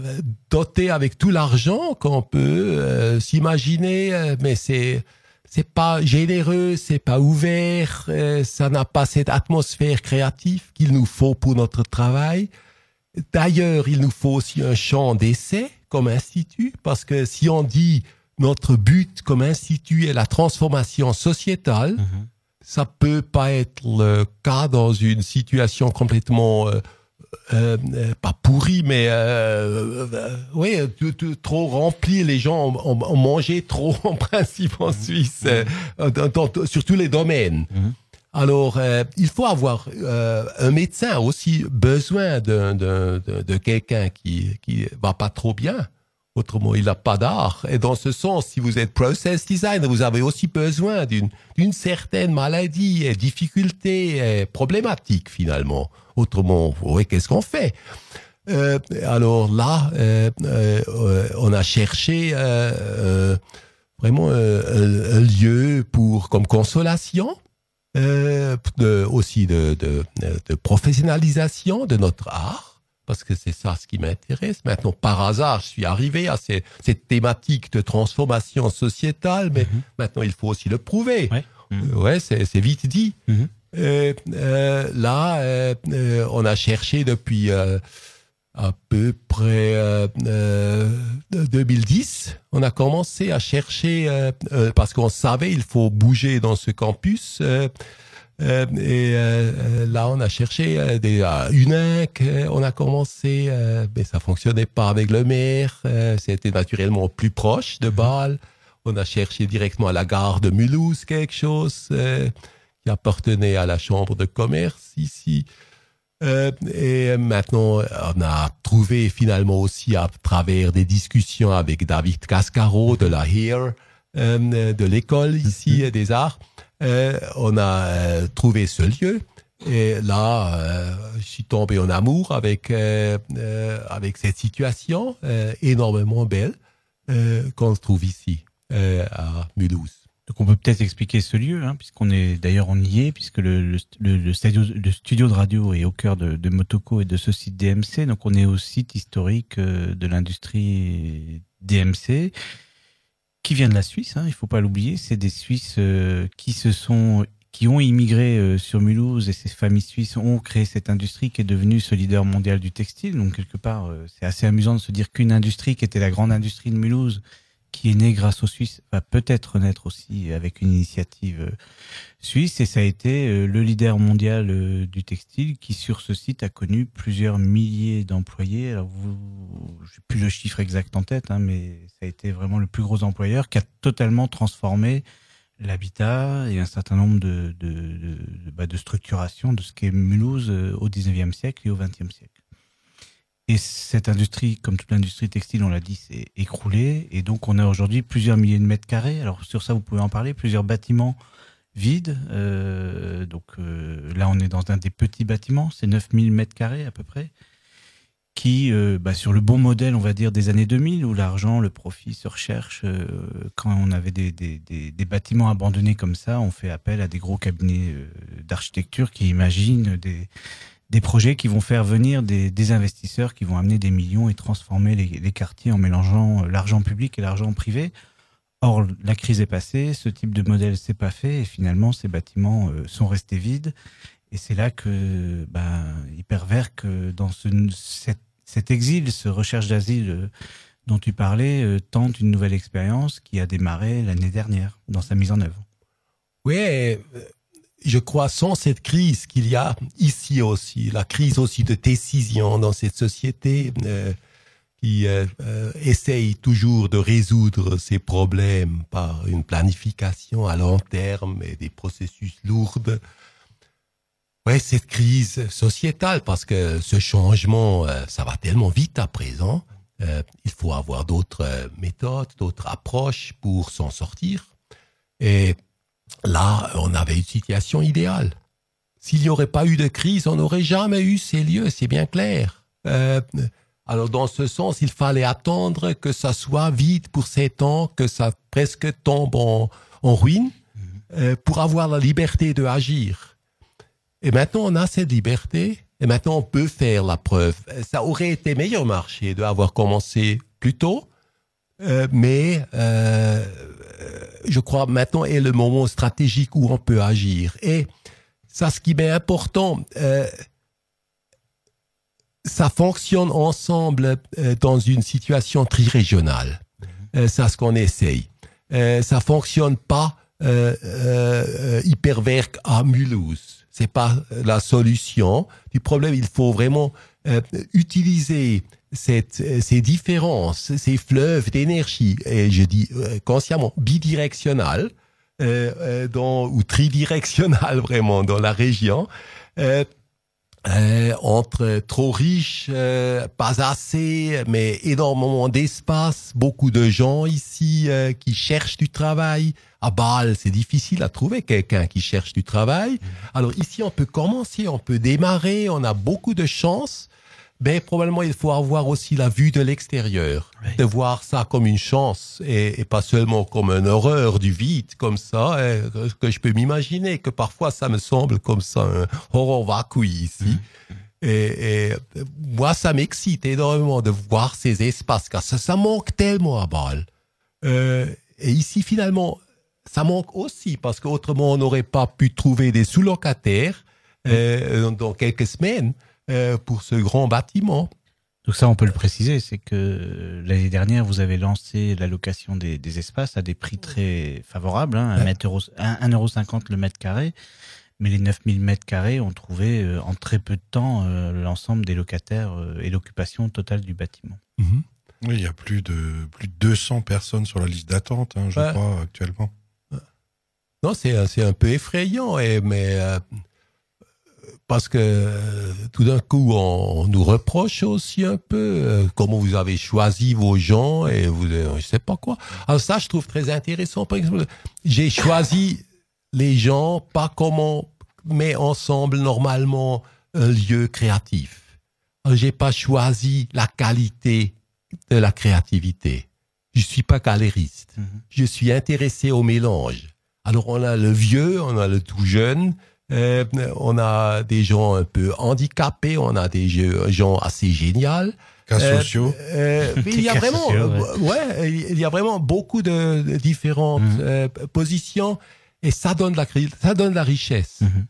doté avec tout l'argent qu'on peut euh, s'imaginer, euh, mais c'est c'est pas généreux, c'est pas ouvert, euh, ça n'a pas cette atmosphère créative qu'il nous faut pour notre travail. D'ailleurs, il nous faut aussi un champ d'essai comme institut, parce que si on dit notre but comme institut est la transformation sociétale, Mhm. ça peut pas être le cas dans une situation complètement euh, euh, euh, pas pourrie, mais euh, oui, tout- tout- trop remplie. Les gens ont, ont- ont mangé trop en principe en Suisse, euh, dans- dans- sur tous les domaines. Mhm. Alors, euh, il faut avoir euh, un médecin aussi besoin de, de, de, de quelqu'un qui qui va pas trop bien. Autrement, il n'a pas d'art. Et dans ce sens, si vous êtes process designer, vous avez aussi besoin d'une d'une certaine maladie, et difficulté, et problématique finalement. Autrement, oui, qu'est-ce qu'on fait? Euh, Alors là, euh, euh, on a cherché vraiment un, lieu pour comme consolation. De, aussi de, de, de professionnalisation de notre art, parce que c'est ça ce qui m'intéresse. Maintenant, par hasard, je suis arrivé à ces- cette thématique de transformation sociétale, mais Mhm. maintenant il faut aussi le prouver. Ouais. Mhm. Ouais, c'est vite dit. Euh, là, euh, euh, on a cherché depuis euh, à peu près euh, euh, 2010. On a commencé à chercher euh, euh, parce qu'on savait il faut bouger dans ce campus. euh, euh, et euh, euh, là, on a cherché euh, des, à euh, on a commencé, euh, mais ça fonctionnait pas avec le maire. euh, C'était naturellement plus proche de Bâle. On a cherché directement à la gare de Mulhouse quelque chose euh, qui appartenait à la chambre de commerce ici. Euh, et maintenant, on a trouvé finalement aussi à travers des discussions avec David Cascaro de la HERE, euh, de l'école ici euh, des arts, euh, on a trouvé ce lieu. Et là, je suis tombé en amour avec avec cette situation énormément belle qu'on trouve ici à Mulhouse. Donc on peut peut-être expliquer ce lieu, hein, puisqu'on est d'ailleurs on y est, puisque le, studio, de radio est au cœur de, Motoko et de ce site DMC. Donc on est au site historique euh, de l'industrie DMC, qui vient de la Suisse. Hein, il faut pas l'oublier. C'est des Suisses euh, qui se sont qui ont immigré euh, sur Mulhouse et ces familles suisses ont créé cette industrie qui est devenue ce leader mondial du textile. Donc quelque part, c'est assez amusant de se dire qu'une industrie qui était la grande industrie de Mulhouse qui est né grâce aux Suisses va peut-être naître aussi avec une initiative euh, suisse et ça a été euh, le leader mondial euh, du textile qui sur ce site a connu plusieurs milliers d'employés. Alors vous, j'ai plus le chiffre exact en tête, hein, mais ça a été vraiment le plus gros employeur qui a totalement transformé l'habitat et un certain nombre de, de, de, de, bah, de structurations de ce qu'est Mulhouse au 19e siècle et au 20e siècle. Et cette industrie, comme toute l'industrie textile, on l'a dit, s'est écroulée. Et donc, on a aujourd'hui plusieurs milliers de mètres carrés. Alors, sur ça, vous pouvez en parler. Plusieurs bâtiments vides. Euh, donc, euh, là, on est dans un des petits bâtiments. C'est 9000 mètres carrés à peu près. Qui, euh, bah, sur le bon modèle, on va dire, des années 2000, où l'argent, le profit se recherche, quand on avait des, des, des, bâtiments abandonnés comme ça, on fait appel à des gros cabinets d'architecture qui imaginent des, des projets qui vont faire venir des, des investisseurs qui vont amener des millions et transformer les, les quartiers en mélangeant euh, l'argent public et l'argent privé. Or, la crise est passée, ce type de modèle s'est pas fait et finalement, ces bâtiments euh, sont restés vides. Et c'est là que, bah, Hypervert, que dans ce, cet, cet exil, ce recherche d'asile euh, dont tu parlais, tente une nouvelle expérience qui a démarré l'année dernière dans sa mise en œuvre. Oui, je crois sans cette crise qu'il y a ici aussi, la crise aussi de décision dans cette société euh, qui euh, euh, essaye toujours de résoudre ces problèmes par une planification à long terme et des processus lourds. Ouais, cette crise sociétale, parce que ce changement, euh, ça va tellement vite à présent. Euh, il faut avoir d'autres euh, méthodes, d'autres approches pour s'en sortir. Et là, on avait une situation idéale. S'il n'y aurait pas eu de crise, on n'aurait jamais eu ces lieux, c'est bien clair. Euh, alors, dans ce sens, il fallait attendre que ça soit vide pour sept ans, que ça presque tombe en, en ruine, euh, pour avoir la liberté de agir. Et maintenant, on a cette liberté, et maintenant, on peut faire la preuve. Ça aurait été meilleur marché de avoir commencé plus tôt, euh, mais euh, euh, je crois maintenant est le moment stratégique où on peut agir. Et ça, ce qui m'est important, euh, ça fonctionne ensemble euh, dans une situation tri-régionale. Euh, c'est ce qu'on essaye. Euh, ça fonctionne pas hyperverk à Mulhouse. C'est pas la solution du problème. Il faut vraiment utiliser cette, euh, ces différences, ces fleuves d'énergie, et je dis euh, consciemment bidirectionnels, euh, euh, dans, ou tridirectionnel vraiment dans la région, euh, euh, entre trop riches, euh, pas assez, mais énormément d'espace, beaucoup de gens ici euh, qui cherchent du travail. À Bâle, c'est difficile à trouver quelqu'un qui cherche du travail. Alors ici, on peut commencer, on peut démarrer, on a beaucoup de chance. Mais probablement, il faut avoir aussi la vue de l'extérieur, Oui. de voir ça comme une chance et, et pas seulement comme une horreur du vide, comme ça, hein, que- je peux m'imaginer, que parfois ça me semble comme ça, un horror vacui ici. Et, et, moi, ça m'excite énormément de voir ces espaces, car ça, ça manque tellement à Bâle. Euh, et ici, finalement, ça manque aussi, parce qu'autrement, on n'aurait pas pu trouver des sous-locataires euh, dans quelques semaines euh, pour ce grand bâtiment. Donc ça, on peut le préciser, c'est que l'année dernière, vous avez lancé la location des, des espaces à des prix très favorables, hein, Ouais. 1,50 euro, 1,50 le mètre carré. Mais les 9000 mètres carrés ont trouvé euh, en très peu de temps euh, l'ensemble des locataires euh, et l'occupation totale du bâtiment. Oui, il y a plus de plus de 200 personnes sur la liste d'attente, hein, je Ouais. crois, actuellement. Non, c'est un- c'est un peu effrayant, et, mais euh, parce que euh, tout d'un coup, on, on nous reproche aussi un peu euh, comment vous avez choisi vos gens et vous, euh, je sais pas quoi. Alors ça, je trouve très intéressant. Par exemple, j'ai choisi les gens pas comment met ensemble normalement un lieu créatif. J'ai pas choisi la qualité de la créativité. Je suis pas galériste. Mhm. Je suis intéressé au mélange. Alors on a le vieux, on a le tout jeune, euh, on a des gens un peu handicapés, on a des gens assez géniaux. Cas Euh, sociaux. euh, mais il y a vraiment, sociaux, euh, ouais, il y a vraiment beaucoup de, de différentes Mhm. euh, positions et ça donne la ça donne la richesse Mhm.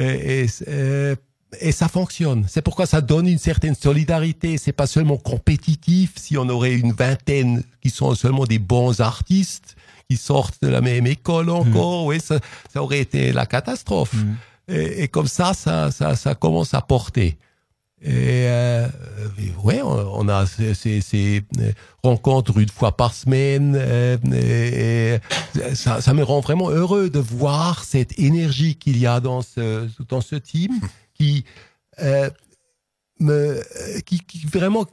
et, et, et ça fonctionne. C'est pourquoi ça donne une certaine solidarité. C'est pas seulement compétitif. Si on aurait une vingtaine qui sont seulement des bons artistes qui sortent de la même école encore, oui, ça, ça aurait été la catastrophe. Mhm. Et, et comme ça, ça, ça, ça commence à porter. Et euh, ouais, on, on a ces, ces- ces, rencontres une fois par semaine. euh, et, et ça, ça me rend vraiment heureux de voir cette énergie qu'il y a dans ce dans ce team qui euh, me, qui, qui vraiment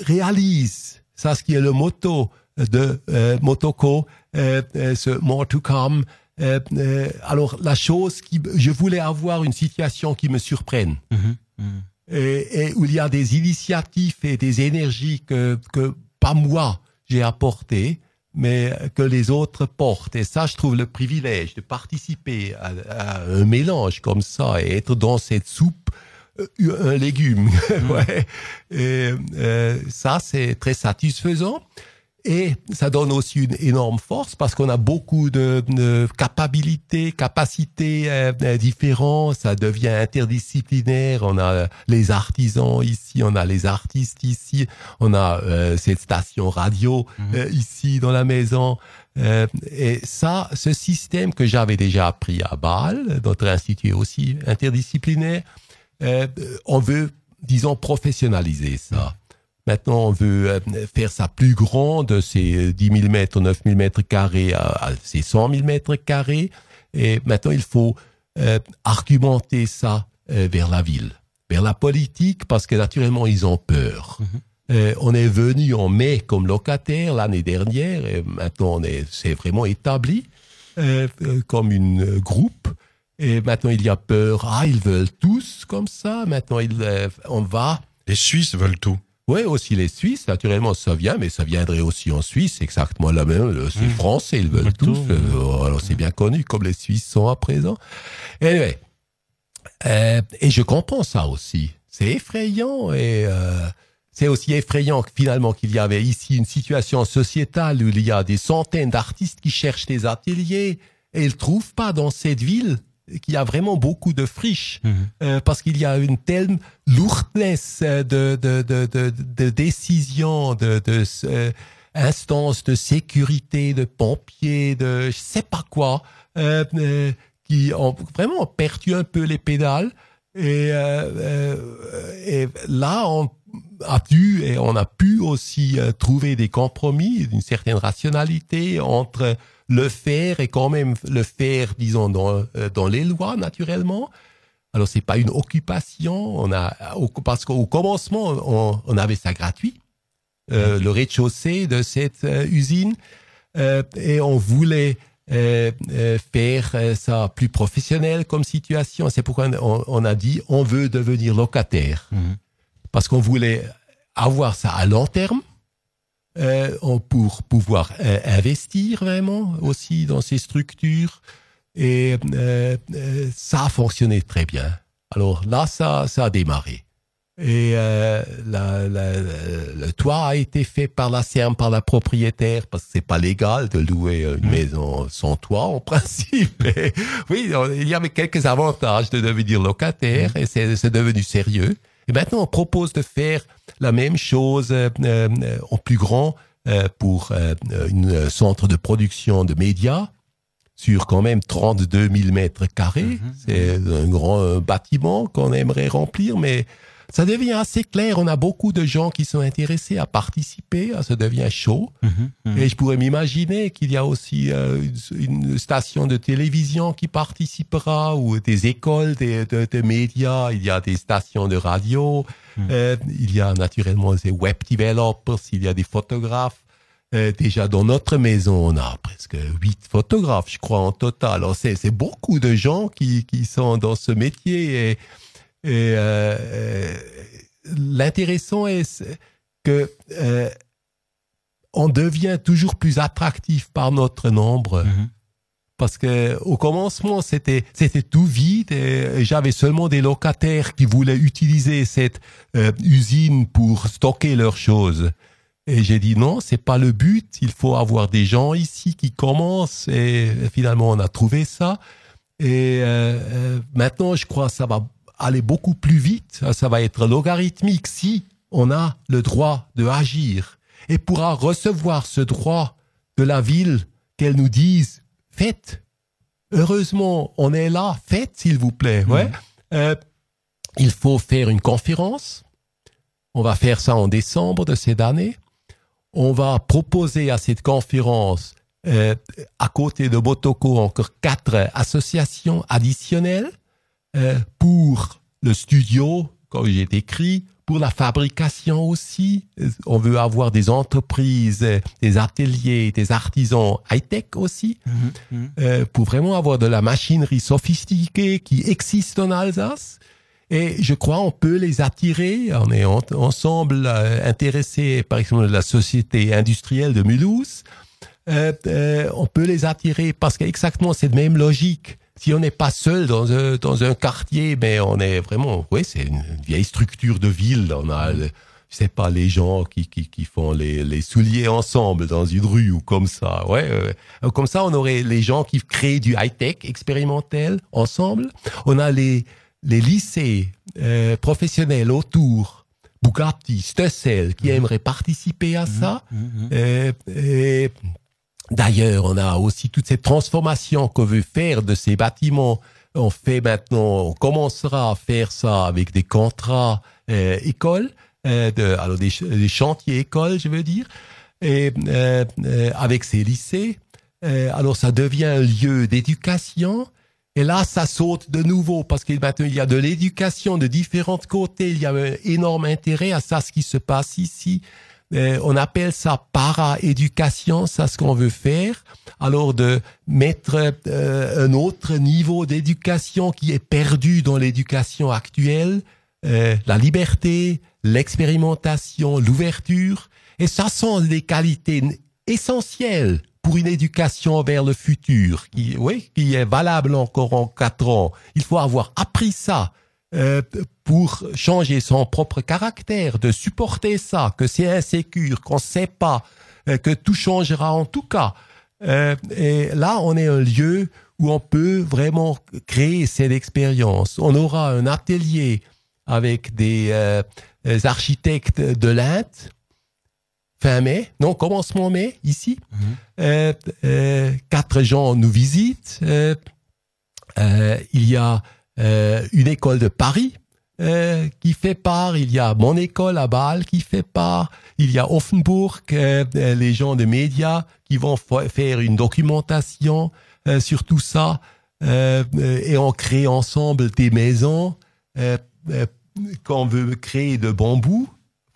réalise ça, ce qui est le motto de euh, Motoko, ce More to Come. Euh, euh, alors, la chose qui, je voulais avoir une situation qui me surprenne. Mhm, mhm. Et, et où il y a des initiatives et des énergies que, que pas moi j'ai apportées, mais que les autres portent. Et ça, je trouve le privilège de participer à, à un mélange comme ça et être dans cette soupe euh, un légume. ouais. Et, euh, ça, c'est très satisfaisant. Et ça donne aussi une énorme force parce qu'on a beaucoup de, de capacités, capacités euh, euh, différentes. Ça devient interdisciplinaire. On a les artisans ici, on a les artistes ici, on a euh, cette station radio euh, ici dans la maison. Euh, et ça, ce système que j'avais déjà appris à Bâle, notre institut est aussi interdisciplinaire, euh, on veut, disons, professionnaliser ça. Maintenant, on veut euh, faire ça plus grand de ces 10 000 mètres, 9 000 mètres carrés à, à ces 100 000 mètres carrés. Et maintenant, il faut euh, argumenter ça euh, vers la ville, vers la politique, parce que naturellement, ils ont peur. Euh, on est venu en mai comme locataire l'année dernière, et maintenant, on est, c'est vraiment établi comme une groupe. Et maintenant, il y a peur. Ah, ils veulent tous comme ça. Maintenant, ils, on va Les Suisses veulent tout. Oui, aussi les Suisses, naturellement, ça vient, mais ça viendrait aussi en Suisse, exactement la même. le- C'est Mmh. français, ils veulent tous. euh, alors, c'est bien connu, comme les Suisses sont à présent. Anyway. Euh, et je comprends ça aussi. C'est effrayant et euh, c'est aussi effrayant que finalement qu'il y avait ici une situation sociétale où il y a des centaines d'artistes qui cherchent des ateliers et ils trouvent pas dans cette ville qu'il y a vraiment beaucoup de friches Mhm. euh, parce qu'il y a une telle lourdesse de, de, de, de, de décisions, de, de euh, instances de sécurité, de pompiers, de je sais pas quoi, euh, qui ont vraiment perdu un peu les pédales. Et, euh, euh, et là, on a dû et on a pu aussi euh, trouver des compromis, d'une certaine rationalité entre le faire et quand même le faire, disons, dans, euh, dans les lois, naturellement. Alors, c'est pas une occupation. On a, parce qu'au commencement, on, on avait ça gratuit, euh, le rez-de-chaussée de cette usine, euh, et on voulait euh, euh, faire euh, ça plus professionnel comme situation. C'est pourquoi on, on a dit on veut devenir locataire Mhm. parce qu'on voulait avoir ça à long terme euh, pour pouvoir investir vraiment aussi dans ces structures. Et ça a fonctionné très bien. Alors là, ça, ça a démarré. Et euh, la- la- le toit a été fait par la CERM, par la propriétaire, parce que c'est pas légal de louer une maison sans toit en principe. Et oui, on- il y avait quelques avantages de devenir locataire et c'est devenu sérieux. Et maintenant, on propose de faire la même chose euh, euh, en plus grand euh, pour euh, une centre de production de médias sur quand même 32 000 mètres carrés. C'est un grand bâtiment qu'on aimerait remplir, mais ça devient assez clair. On a beaucoup de gens qui sont intéressés à participer. Ça devient chaud. Mhm, mhm. Et je pourrais m'imaginer qu'il y a aussi euh, une, une station de télévision qui participera ou des écoles des- de, médias. Il y a des stations de radio. Mm. Euh, il y a naturellement des web developers. Il y a des photographes. Euh, déjà dans notre maison, on a presque huit photographes, je crois, en total. Alors c'est c'est beaucoup de gens qui, qui sont dans ce métier. Et, et euh, euh, l'intéressant est que euh, on devient toujours plus attractif par notre nombre. Mhm. Parce que au commencement, c'était c'était tout vide et j'avais seulement des locataires qui voulaient utiliser cette euh, usine pour stocker leurs choses. Et j'ai dit non, c'est pas le but. Il faut avoir des gens ici qui commencent. Et finalement, on a trouvé ça. Et euh, maintenant, je crois que ça va aller beaucoup plus vite. Ça va être logarithmique si on a le droit de agir et pourra recevoir ce droit de la ville qu'elle nous dise faites. Heureusement, on est là. Faites, s'il vous plaît. Ouais. Euh, il faut faire une conférence. On va faire ça en décembre de cette année. On va proposer à cette conférence, euh, à côté de Botoko, encore quatre associations additionnelles euh, pour le studio, comme j'ai écrit, pour la fabrication aussi. On veut avoir des entreprises, des ateliers, des artisans high-tech aussi, Mhm. euh, pour vraiment avoir de la machinerie sophistiquée qui existe en Alsace. Et je crois on peut les attirer. On est en- ensemble euh, intéressés, par exemple, de la société industrielle de Mulhouse. Euh, on peut les attirer parce qu'exactement cette même logique. Si on n'est pas seul dans un, dans un quartier, mais on est vraiment, oui, c'est une vieille structure de ville. On a, le- je sais pas, les gens qui, qui, qui font les, les souliers ensemble dans une rue ou comme ça. Ouais, euh, comme ça, on aurait les gens qui créent du high-tech expérimental ensemble. On a les, les lycées euh, professionnels autour, Bugatti, Stussel, qui aimeraient participer à ça. Mhm. Euh, et D'ailleurs, on a aussi toute cette transformation qu'on veut faire de ces bâtiments. On fait maintenant, on commencera à faire ça avec des contrats euh, écoles, euh, de, alors des, des chantiers écoles, je veux dire, et euh, euh, avec ces lycées. Euh, alors ça devient un lieu d'éducation. Et là, ça saute de nouveau parce que maintenant il y a de l'éducation de différents côtés. Il y a un énorme intérêt à ça, ce qui se passe ici. Euh, on appelle ça para-éducation, ça ce qu'on veut faire. Alors de mettre euh, un autre niveau d'éducation qui est perdu dans l'éducation actuelle, euh, la liberté, l'expérimentation, l'ouverture. Et ça sont des qualités essentielles pour une éducation vers le futur, qui, oui, qui est valable encore en quatre ans. Il faut avoir appris ça euh, pour changer son propre caractère, de supporter ça, que c'est insécure, qu'on ne sait pas, euh, que tout changera en tout cas. Euh, et là, on est un lieu où on peut vraiment créer cette expérience. On aura un atelier avec des des architectes de l'Inde fin mai, non, commencement mai, ici. Euh, euh, quatre gens nous visitent. Euh, il y a une école de Paris euh, qui fait part. Il y a mon école à Bâle qui fait part. Il y a Offenburg, euh, euh, les gens de médias qui vont fa- faire une documentation euh, sur tout ça. Euh, euh, et on crée ensemble des maisons euh, euh, qu'on veut créer de bambou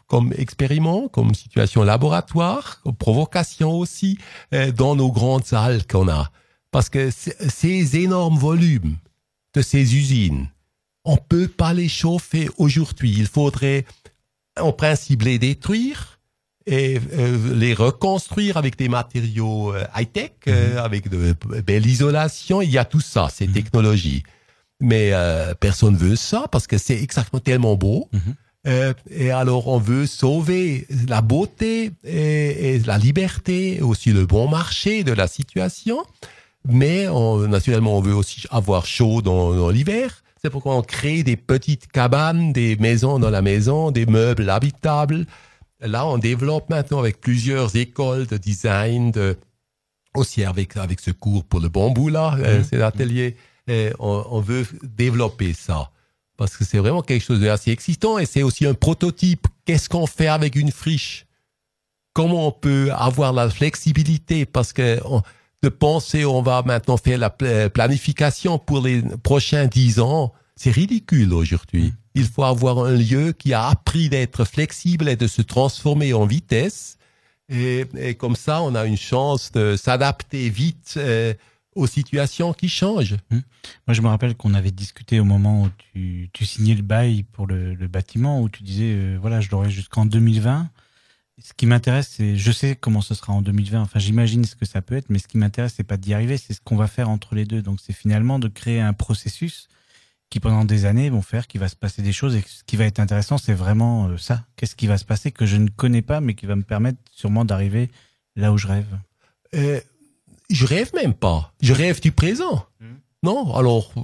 comme expériment, comme situation laboratoire, comme provocation aussi, euh, dans nos grandes salles qu'on a. Parce que ces énormes volumes de ces usines, on peut pas les chauffer aujourd'hui. Il faudrait, en principe, les détruire et euh, les reconstruire avec des matériaux euh, high-tech, euh, avec de belle isolation. Il y a tout ça, ces technologies. Mais personne veut ça parce que c'est exactement tellement beau. Mhm. Et alors, on veut sauver la beauté et, et la liberté, aussi le bon marché de la situation. Mais on- naturellement, on veut aussi avoir chaud dans, dans l'hiver. C'est pourquoi on crée des petites cabanes, des maisons dans la maison, des meubles habitables. Là, on développe maintenant avec plusieurs écoles de design, de, aussi avec, avec ce cours pour le bambou, là, euh, cet atelier. Et on, on veut développer ça. Parce que c'est vraiment quelque chose d'assez excitant et c'est aussi un prototype. Qu'est-ce qu'on fait avec une friche? Comment on peut avoir la flexibilité? Parce que on- de penser on va maintenant faire la pla- planification pour les prochains dix ans, c'est ridicule aujourd'hui. Il faut avoir un lieu qui a appris d'être flexible et de se transformer en vitesse. Et, et comme ça, on a une chance de s'adapter vite euh, aux situations qui changent. Moi, je me rappelle qu'on avait discuté au moment où tu, tu signais le bail pour le, le bâtiment, où tu disais, euh, voilà, je l'aurai jusqu'en 2020. Ce qui m'intéresse, c'est, je sais comment ce sera en 2020. Enfin, j'imagine ce que ça peut être, mais ce qui m'intéresse, c'est pas d'y arriver, c'est ce qu'on va faire entre les deux. Donc, c'est finalement de créer un processus qui, pendant des années, vont faire qu'il va se passer des choses. Et ce qui va être intéressant, c'est vraiment euh, ça. Qu'est-ce qui va se passer que je ne connais pas, mais qui va me permettre sûrement d'arriver là où je rêve. Euh, je rêve même pas. Je rêve du présent. Mhm. Non, alors euh,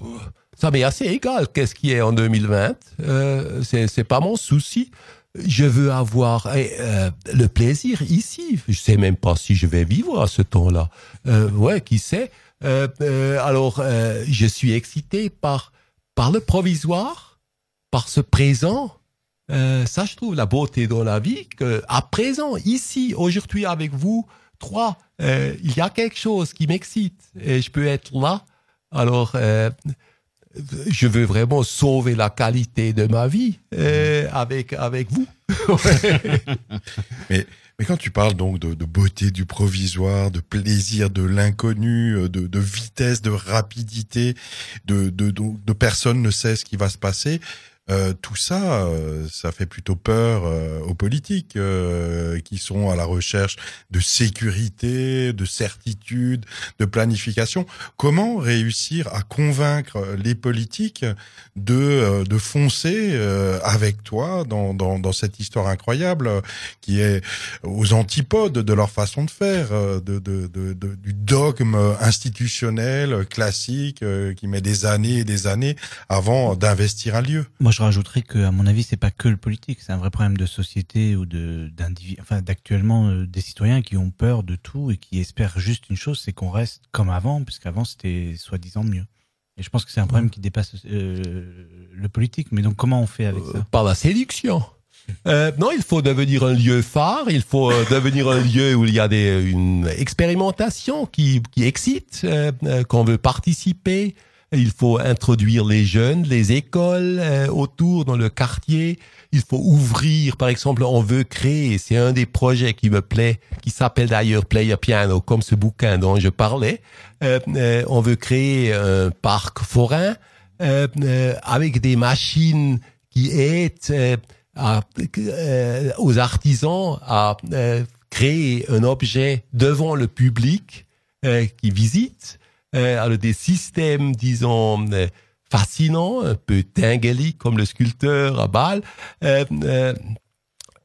ça m'est assez égal. Qu'est-ce qui est en 2020 euh, C'est c'est pas mon souci. Je veux avoir eh, euh, le plaisir ici. Je sais même pas si je vais vivre à ce temps-là. Euh, ouais, qui sait. Euh, euh, alors, je suis excité par par le provisoire, par ce présent. Ça, je trouve la beauté dans la vie. Que à présent, ici, aujourd'hui, avec vous trois, il y a quelque chose qui m'excite et je peux être là. Alors, je veux vraiment sauver la qualité de ma vie euh, avec avec vous. mais mais quand tu parles donc de, beauté du provisoire, de plaisir de l'inconnu, euh, de, de, vitesse, de rapidité, de, de, de, personne ne sait ce qui va se passer, euh, tout ça, euh, ça fait plutôt peur euh, aux politiques qui sont à la recherche de sécurité, de certitude, de planification. Comment réussir à convaincre les politiques de, de foncer avec toi dans, dans, dans, cette histoire incroyable qui est aux antipodes de leur façon de faire, de, de, de du dogme institutionnel classique qui met des années et des années avant d'investir un lieu? Je rajouterais que, à mon avis, c'est pas que le politique, c'est un vrai problème de société ou de enfin d'actuellement euh, des citoyens qui ont peur de tout et qui espèrent juste une chose, c'est qu'on reste comme avant, puisqu'avant c'était soi-disant mieux. Et je pense que c'est un problème qui dépasse euh, le politique. Mais donc, comment on fait avec ça? Par la séduction. Euh, non, il faut devenir un lieu phare, il faut devenir un lieu où il y a des, une expérimentation qui, qui excite, qu'on veut participer, il faut introduire les jeunes, les écoles euh, autour dans le quartier. Il faut ouvrir, par exemple, on veut créer, c'est un des projets qui me plaît, qui s'appelle d'ailleurs Player Piano, comme ce bouquin dont je parlais. Euh, euh, on veut créer un parc forain avec des machines qui aident aux artisans à créer un objet devant le public qui visite alors des systèmes, disons, euh, fascinants, un peu tinguely, comme le sculpteur à Bâle. Euh, euh,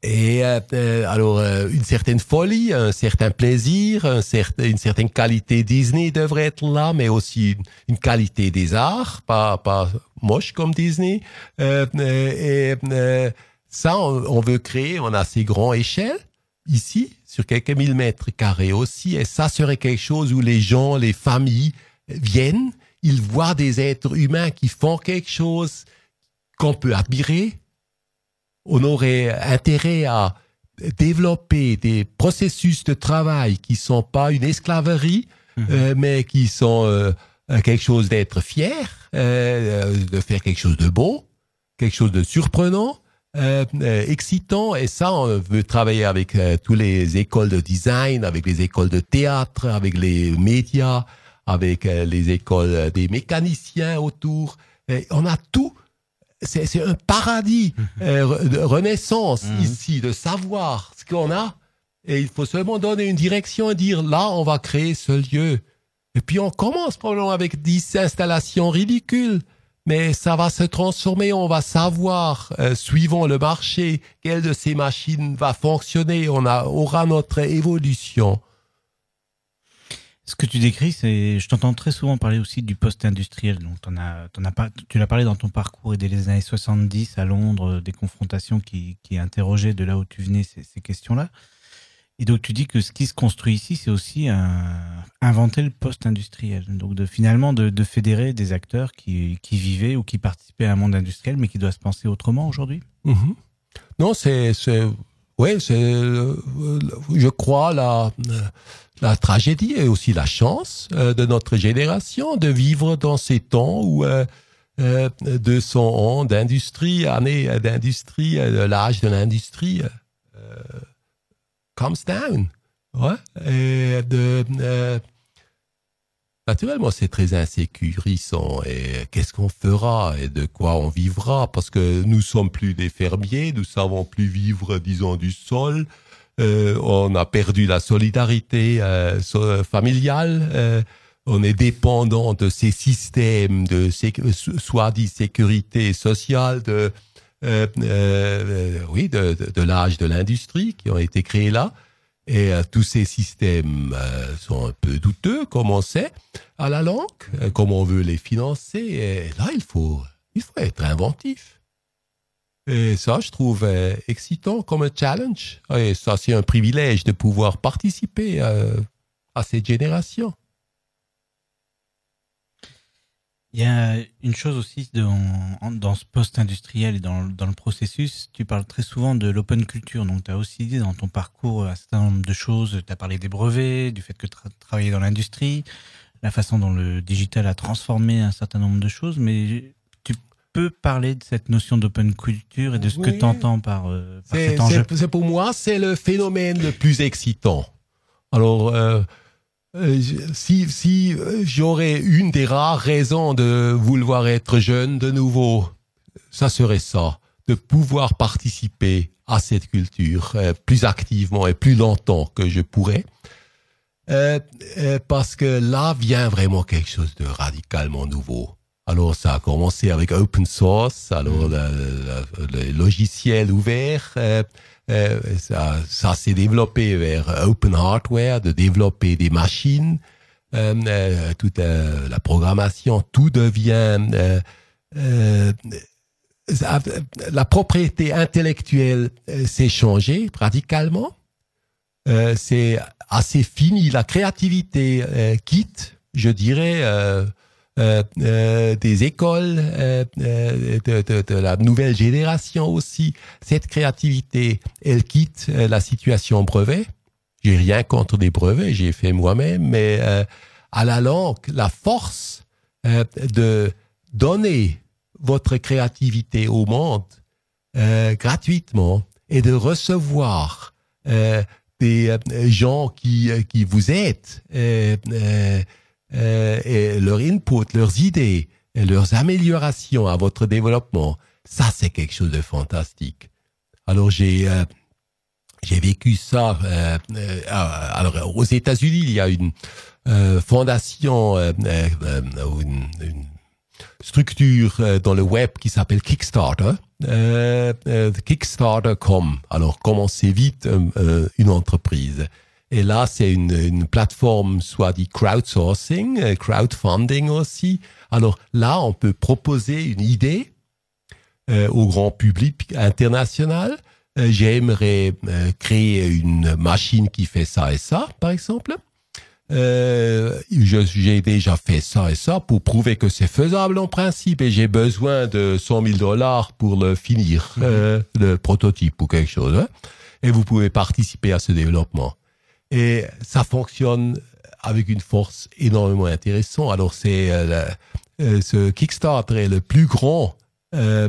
et euh, alors une certaine folie, un certain plaisir, un une certaine qualité Disney devrait être là, mais aussi une, qualité des arts, pas pas moche comme Disney. et ça, on, on, veut créer en assez grande échelle ici, sur quelques mille mètres carrés aussi, et ça serait quelque chose où les gens, les familles viennent, ils voient des êtres humains qui font quelque chose qu'on peut admirer. On aurait intérêt à développer des processus de travail qui sont pas une esclaverie, mhm. euh, mais qui sont euh, quelque chose d'être fier, euh, de faire quelque chose de beau, quelque chose de surprenant. Euh, euh, excitant et ça on veut travailler avec euh, tous les écoles de design avec les écoles de théâtre avec les médias avec les écoles des mécaniciens autour. Et on a tout. C'est un paradis de renaissance mhm. ici de savoir ce qu'on a. Et il faut seulement donner une direction et dire là on va créer ce lieu. Et puis on commence probablement avec 10 installations ridicules mais ça va se transformer, on va savoir, euh, suivant le marché, quelle de ces machines va fonctionner, on aura notre évolution. Ce que tu décris, c'est, je t'entends très souvent parler aussi du post-industriel. Donc, en as, as pas, tu l'as parlé dans ton parcours et dès les années 70 à Londres, des confrontations qui, interrogeaient de là où tu venais ces questions-là. Et donc tu dis que ce qui se construit ici, c'est aussi inventer le post-industriel. Donc finalement de, fédérer des acteurs qui, vivaient ou qui participaient à un monde industriel, mais qui doit se penser autrement aujourd'hui. Mhm. Non, c'est, ouais, c'est, je crois la, la tragédie et aussi la chance euh, de notre génération de vivre dans ces temps où euh, euh, 200 ans d'industrie, années d'industrie, euh, l'âge de l'industrie. Comes down. Ouais. Et de, euh, naturellement, c'est très insécurisant. Et qu'est-ce qu'on fera et de quoi on vivra? Parce que nous sommes plus des fermiers, nous savons plus vivre, disons, du sol. Euh, on a perdu la solidarité euh, familiale. On est dépendant de ces systèmes de soi-disant sécurité sociale, de euh, euh, oui, de, de, l'âge de l'industrie qui ont été créés là. Et euh, tous ces systèmes euh, sont un peu douteux, comme on sait, à la langue, comme on veut les financer. Et là, il faut, il faut être inventif. Et ça, je trouve excitant comme un challenge. Et ça, c'est un privilège de pouvoir participer à cette génération. Il y a une chose aussi dans, dans ce post-industriel et dans, dans, le processus, tu parles très souvent de l'open culture. Donc, tu as aussi dit dans ton parcours un certain nombre de choses. Tu as parlé des brevets, du fait que tu travaillais dans l'industrie, la façon dont le digital a transformé un certain nombre de choses, mais tu peux parler de cette notion d'open culture et de ce que tu entends par, euh, par cet enjeu. c'est pour moi, c'est le phénomène le plus excitant. Alors, euh, euh, si, si euh, j'aurais une des rares raisons de vouloir être jeune de nouveau, ça serait ça, de pouvoir participer à cette culture euh, plus activement et plus longtemps que je pourrais. Euh, euh, parce que là vient vraiment quelque chose de radicalement nouveau. Alors ça a commencé avec open source, alors Mm. le, le- le logiciel ouvert, ça, ça s'est développé vers open hardware, de développer des machines, euh, euh, toute euh, la programmation, tout devient euh, euh, la propriété intellectuelle euh, s'est changée radicalement. Euh, c'est assez fini. La créativité euh, quitte, je dirais, euh, euh, euh, des écoles, euh, euh, de, de- la nouvelle génération aussi. Cette créativité, elle quitte euh, la situation brevet. J'ai rien contre les brevets, j'ai fait moi-même, mais euh, à la langue, la force euh, de donner votre créativité au monde euh, gratuitement et de recevoir euh, des euh, gens qui, euh, qui vous aident, euh, euh, euh, et leur input, leurs idées, leurs améliorations à votre développement, ça c'est quelque chose de fantastique. Alors j'ai euh, j'ai vécu ça. euh, euh, alors aux États-Unis, il y a une euh, fondation, euh, euh, euh, une, une structure euh, dans le web qui s'appelle Kickstarter. Euh, euh, Kickstarter.com. Alors, commencez vite euh, euh, une entreprise. Et là, c'est une, une plateforme soit dit crowdsourcing, euh, crowdfunding aussi. Alors là, on peut proposer une idée euh, au grand public international. Euh, J'aimerais euh, créer une machine qui fait ça et ça, par exemple. Euh, j'ai déjà fait ça et ça pour prouver que c'est faisable en principe et j'ai besoin de 100 000 dollars pour le finir, euh, le prototype ou quelque chose. hein. Et vous pouvez participer à ce développement. Et ça fonctionne avec une force énormément intéressante. Alors c'est euh, euh, ce Kickstarter est le plus grand euh,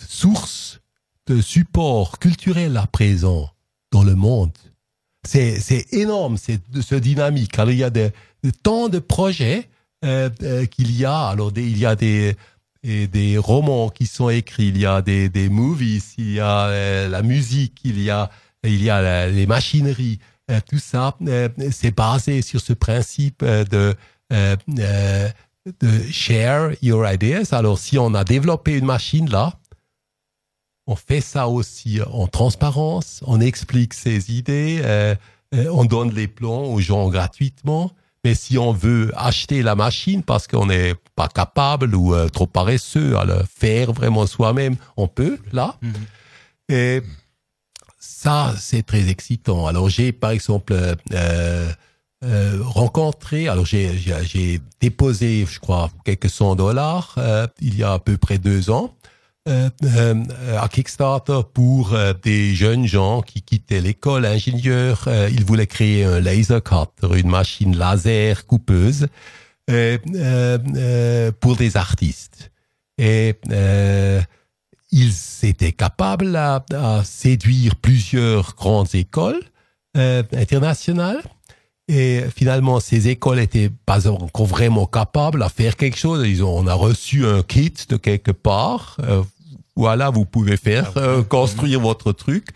source de support culturel à présent dans le monde. C'est, énorme, c'est ce dynamique. Alors, il y a de, tant de projets qu'il y a. Alors, il y a des, des romans qui sont écrits, il y a des, des movies, il y a euh, la musique, il y a, il y a les machineries. Euh, tout ça, euh, c'est basé sur ce principe de, share your ideas. Alors, si on a développé une machine là, on fait ça aussi en transparence, on explique ses idées, on donne les plans aux gens gratuitement. Mais si on veut acheter la machine parce qu'on n'est pas capable ou euh, trop paresseux à le faire vraiment soi-même, on peut, là. Mhm. Et ça, c'est très excitant. Alors, j'ai, par exemple, euh, euh, rencontré, alors j'ai, déposé, je crois, quelques cent dollars il y a à peu près deux ans à Kickstarter pour euh, des jeunes gens qui quittaient l'école ingénieur. Euh, ils voulaient créer un laser cutter, une machine laser coupeuse euh, euh, euh, pour des artistes. Et euh, ils étaient capables à, à séduire plusieurs grandes écoles euh, internationales. Et finalement, ces écoles étaient pas encore vraiment capables à faire quelque chose. Ils ont, on a reçu un kit de quelque part. Euh, voilà, vous pouvez faire euh, construire votre truc,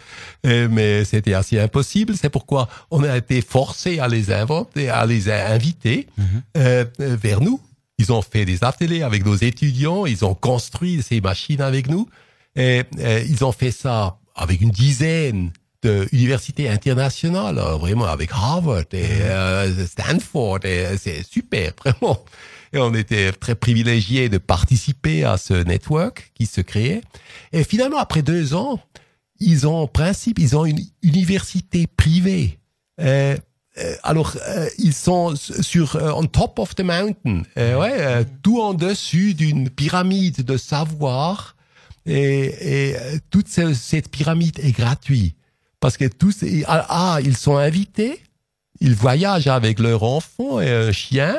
Euh, mais c'était assez impossible. C'est pourquoi on a été forcé à les inventer, à les inviter euh, euh, vers nous. Ils ont fait des ateliers avec nos étudiants. Ils ont construit ces machines avec nous. Et euh, ils ont fait ça avec une dizaine d'universités internationales, euh, vraiment avec Harvard et euh, Stanford. Et c'est super, vraiment. Et on était très privilégiés de participer à ce network qui se créait. Et finalement, après deux ans, ils ont en principe, ils ont une université privée. Euh, euh, alors, euh, ils sont sur euh, on top of the mountain, euh, ouais, tout en dessus d'une pyramide de savoir. Et, et toute ce- cette pyramide est gratuite parce que tous, ah, ah, ils sont invités, ils voyagent avec leur enfant et un chien,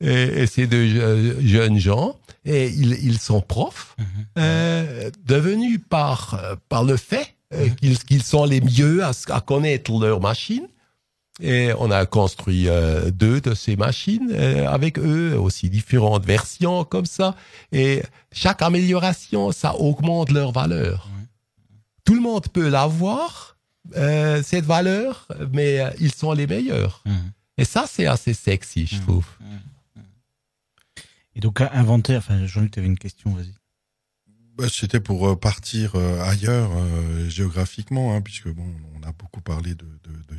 et, et ces deux euh, jeunes gens, et ils, ils sont profs, euh, devenus par, euh, par le fait euh, qu'ils sont les mieux à, à connaître leur machine. Et on a construit euh, deux de ces machines avec eux, aussi différentes versions comme ça. Et chaque amélioration, ça augmente leur valeur. Tout le monde peut l'avoir, cette valeur, mais ils sont les meilleurs. Mhm. Et ça, c'est assez sexy, je Mhm. trouve. Et donc, inventaire, enfin, Jean-Luc, tu avais une question, vas-y. Bah, C'était pour euh, partir euh, ailleurs euh, géographiquement, hein, puisque bon, on a beaucoup parlé de,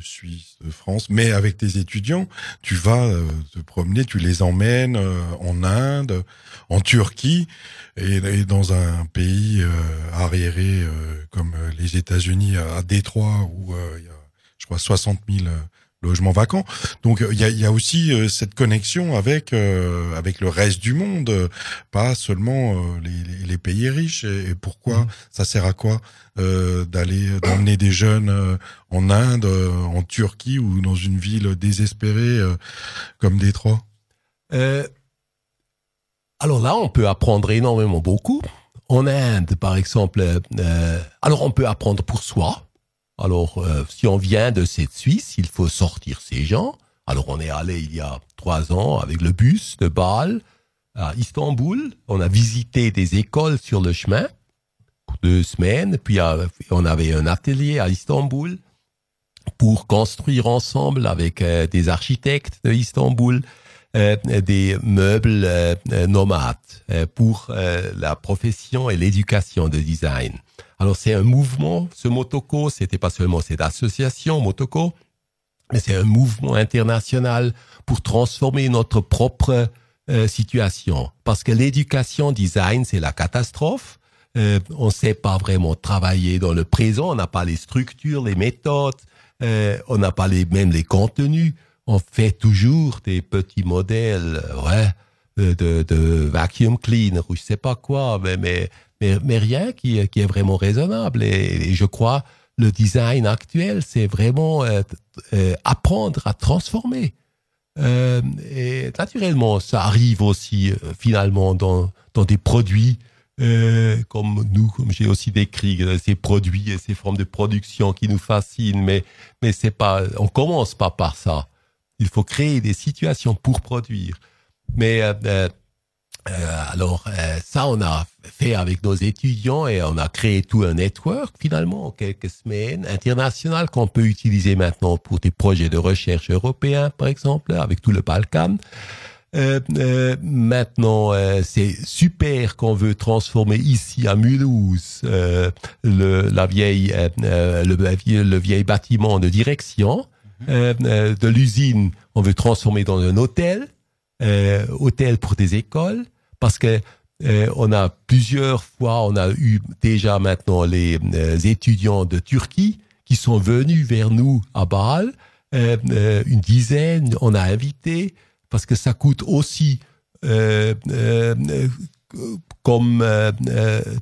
Suisse, de France, mais avec tes étudiants, tu vas te promener, tu les emmènes en Inde, en Turquie, et, dans un pays arriéré comme les États-Unis, à Détroit, où il y a, je crois, 60 000 logements vacants. Donc euh, il y a, y a aussi euh, cette connexion avec euh, avec le reste du monde, euh, pas seulement euh, les, les, pays riches. Et, et pourquoi ça sert à quoi euh, d'aller d'emmener des jeunes euh, en Inde, euh, en Turquie ou dans une ville désespérée euh, comme Détroit? Euh, alors là, on peut apprendre énormément beaucoup. En Inde, par exemple, euh, alors on peut apprendre pour soi. Alors, euh, si on vient de cette Suisse, il faut sortir ces gens. Alors, on est allé il y a trois ans avec le bus de Bâle à Istanbul. On a visité des écoles sur le chemin pour deux semaines. Puis, euh, on avait un atelier à Istanbul pour construire ensemble avec euh, des architectes de Istanbul euh, des meubles nomades pour la profession et l'éducation de design. Alors c'est un mouvement, ce Motoko, c'était pas seulement cette association Motoko, mais c'est un mouvement international pour transformer notre propre euh, situation. Parce que l'éducation design, c'est la catastrophe. Euh, on ne sait pas vraiment travailler dans le présent, on n'a pas les structures, les méthodes, euh, on n'a pas les, même les contenus. On fait toujours des petits modèles, ouais, de, de, de vacuum cleaner ou je sais pas quoi, mais, mais, mais, rien qui, qui est vraiment raisonnable. Et, je crois le design actuel, c'est vraiment euh, euh, apprendre à transformer. Euh, et naturellement, ça arrive aussi euh, finalement dans, dans des produits euh, comme nous, comme j'ai aussi décrit, euh, ces produits et ces formes de production qui nous fascinent, mais mais c'est pas, on commence pas par ça. Il faut créer des situations pour produire. Mais euh, alors euh, ça, on a fait avec nos étudiants et on a créé tout un network finalement en quelques semaines international qu'on peut utiliser maintenant pour des projets de recherche européens, par exemple, avec tout le Balkan. Euh, euh, maintenant, euh, c'est super qu'on veut transformer ici à Mulhouse euh, le, la vieille, euh, euh, le, le vieil bâtiment de direction de l'usine. On veut transformer dans un hôtel, hôtel pour des écoles, parce que euh, on a plusieurs fois, on a eu déjà maintenant les euh, étudiants de Turquie qui sont venus vers nous à Bâle, euh, euh, une dizaine, on a invité parce que ça coûte aussi euh, euh, comme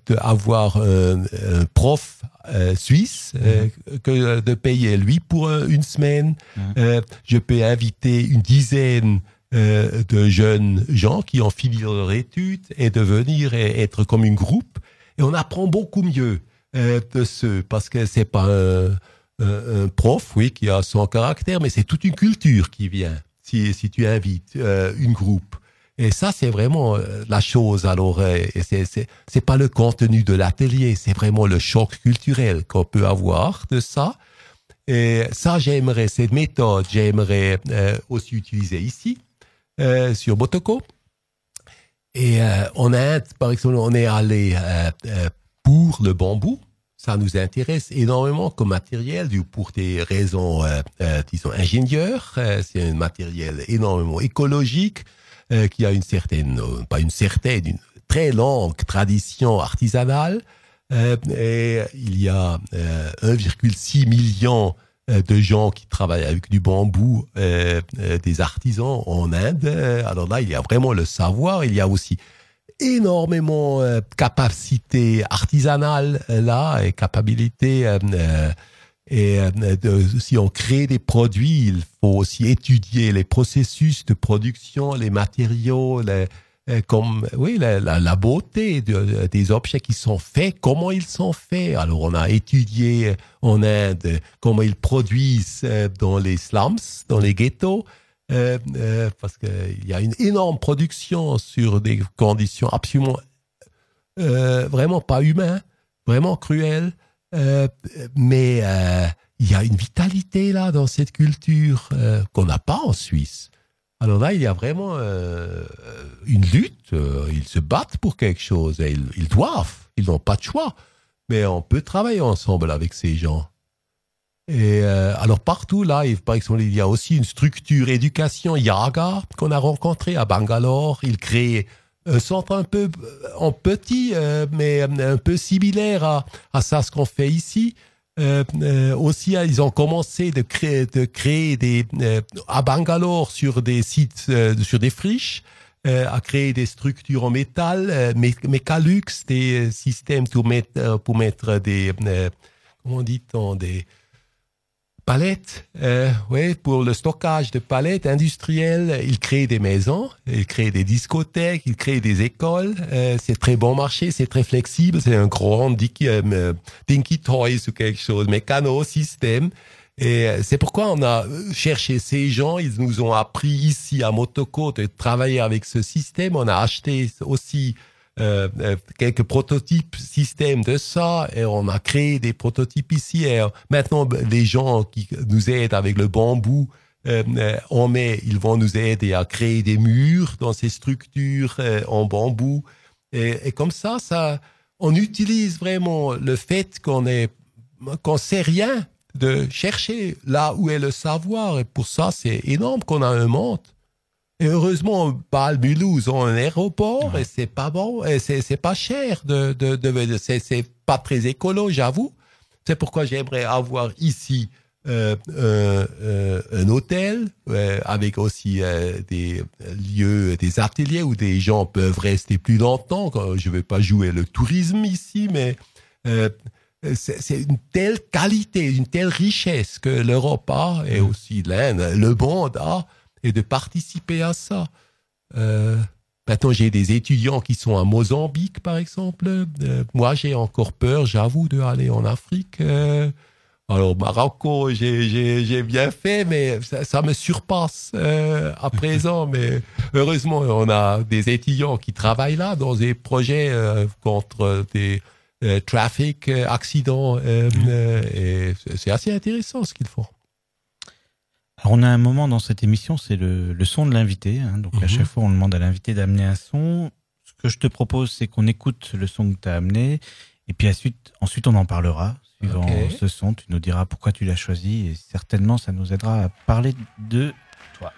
d'avoir un, un prof euh, suisse euh, que de payer lui pour une semaine. Euh, je peux inviter une dizaine euh, de jeunes gens qui ont fini leur étude et de venir et être comme une groupe. Et on apprend beaucoup mieux euh, de ce parce que c'est pas un, prof, oui, qui a son caractère, mais c'est toute une culture qui vient si, si tu invites euh, une groupe. Et ça, c'est vraiment euh, la chose. Alors, c'est pas le contenu de l'atelier, c'est vraiment le choc culturel qu'on peut avoir de ça. Et ça, j'aimerais cette méthode, j'aimerais aussi utiliser ici euh, sur Motoko. Et euh, en Inde, par exemple, on est allé euh, euh, pour le bambou. Ça nous intéresse énormément comme matériel pour des raisons, euh, disons, ingénieurs. C'est un matériel énormément écologique qui a une certaine, pas une certaine, une très longue tradition artisanale. Et il y a euh, 1,6 million de gens qui travaillent avec du bambou, euh, euh, des artisans en Inde. Euh, Alors là, il y a vraiment le savoir. Il y a aussi énormément euh, capacité artisanale euh, là et capacité euh, euh, Et euh, de- si on crée des produits, il faut aussi étudier les processus de production, les matériaux, les, euh, comme oui la, la, la beauté de- des objets qui sont faits, comment ils sont faits. Alors on a étudié en Inde comment ils produisent euh, dans les slums, dans les ghettos. euh, euh, parce qu'il y a une énorme production sur des conditions absolument euh, vraiment pas humaines, vraiment cruelles. Euh, mais euh, il y a une vitalité là dans cette culture euh, qu'on n'a pas en Suisse. Alors là, il y a vraiment euh, une lutte. euh, ils se battent pour quelque chose. Et ils, doivent. Ils n'ont pas de choix. Mais on peut travailler ensemble avec ces gens. Et euh, alors partout là, par exemple, il y a aussi une structure éducation Yaga qu'on a rencontré à Bangalore. Ils créent un centre un peu euh, en petit, euh, mais euh, un peu similaire à, à ça ce qu'on fait ici. Euh, euh, aussi, euh, ils ont commencé de créer, de créer des euh, à Bangalore sur des sites, euh, sur des friches, euh, à créer des structures en métal, mé- mécalux, des systèmes pour mettre, pour mettre des, comment dit-on, des palettes, euh, ouais, pour le stockage de palettes industrielles. Ils créent des maisons, ils créent des discothèques, ils créent des écoles. Euh, c'est très bon marché, c'est très flexible, c'est un grand Dinky, euh, Dinky Toys ou quelque chose, mécano système. Et euh, c'est pourquoi on a euh, cherché ces gens. Ils nous ont appris ici à Motoko de travailler avec ce système. On a acheté aussi euh, euh, quelques prototypes système de ça et on a créé des prototypes ici. Et euh, maintenant, ben, les gens qui nous aident avec le bambou, euh, on ils vont nous aider à créer des murs dans ces structures en bambou. Et, et comme ça, ça, on utilise vraiment le fait qu'on est, qu'on sait rien de chercher là où est le savoir. Et pour ça, c'est énorme qu'on a un monde. Et heureusement, Bâle Mulhouse ont un aéroport et c'est pas bon, et c'est pas cher de de, de, c'est c'est pas très écolo, j'avoue. C'est pourquoi j'aimerais avoir ici euh, un, euh, un hôtel euh, avec aussi euh, des lieux, des ateliers où des gens peuvent rester plus longtemps. Je vais pas jouer le tourisme ici, mais euh, c'est c'est une telle qualité, une telle richesse que l'Europe a et aussi l'Inde, le monde a, et de participer à ça. Euh, maintenant, j'ai des étudiants qui sont à Mozambique, par exemple. Euh, moi, j'ai encore peur, j'avoue, de aller en Afrique. Euh, alors, Marocco, j'ai- bien fait, mais ça, ça me surpasse euh, à présent. Mais heureusement, on a des étudiants qui travaillent là dans des projets contre des trafic, euh, accidents. et c'est- c'est assez intéressant ce qu'ils font. Alors on a un moment dans cette émission, c'est le, le son de l'invité. hein. donc à Mhm. chaque fois, on demande à l'invité d'amener un son. Ce que je te propose, c'est qu'on écoute le son que tu as amené. Et puis ensuite, ensuite, on en parlera. Suivant ce son, tu nous diras pourquoi tu l'as choisi. Et certainement, ça nous aidera à parler de toi.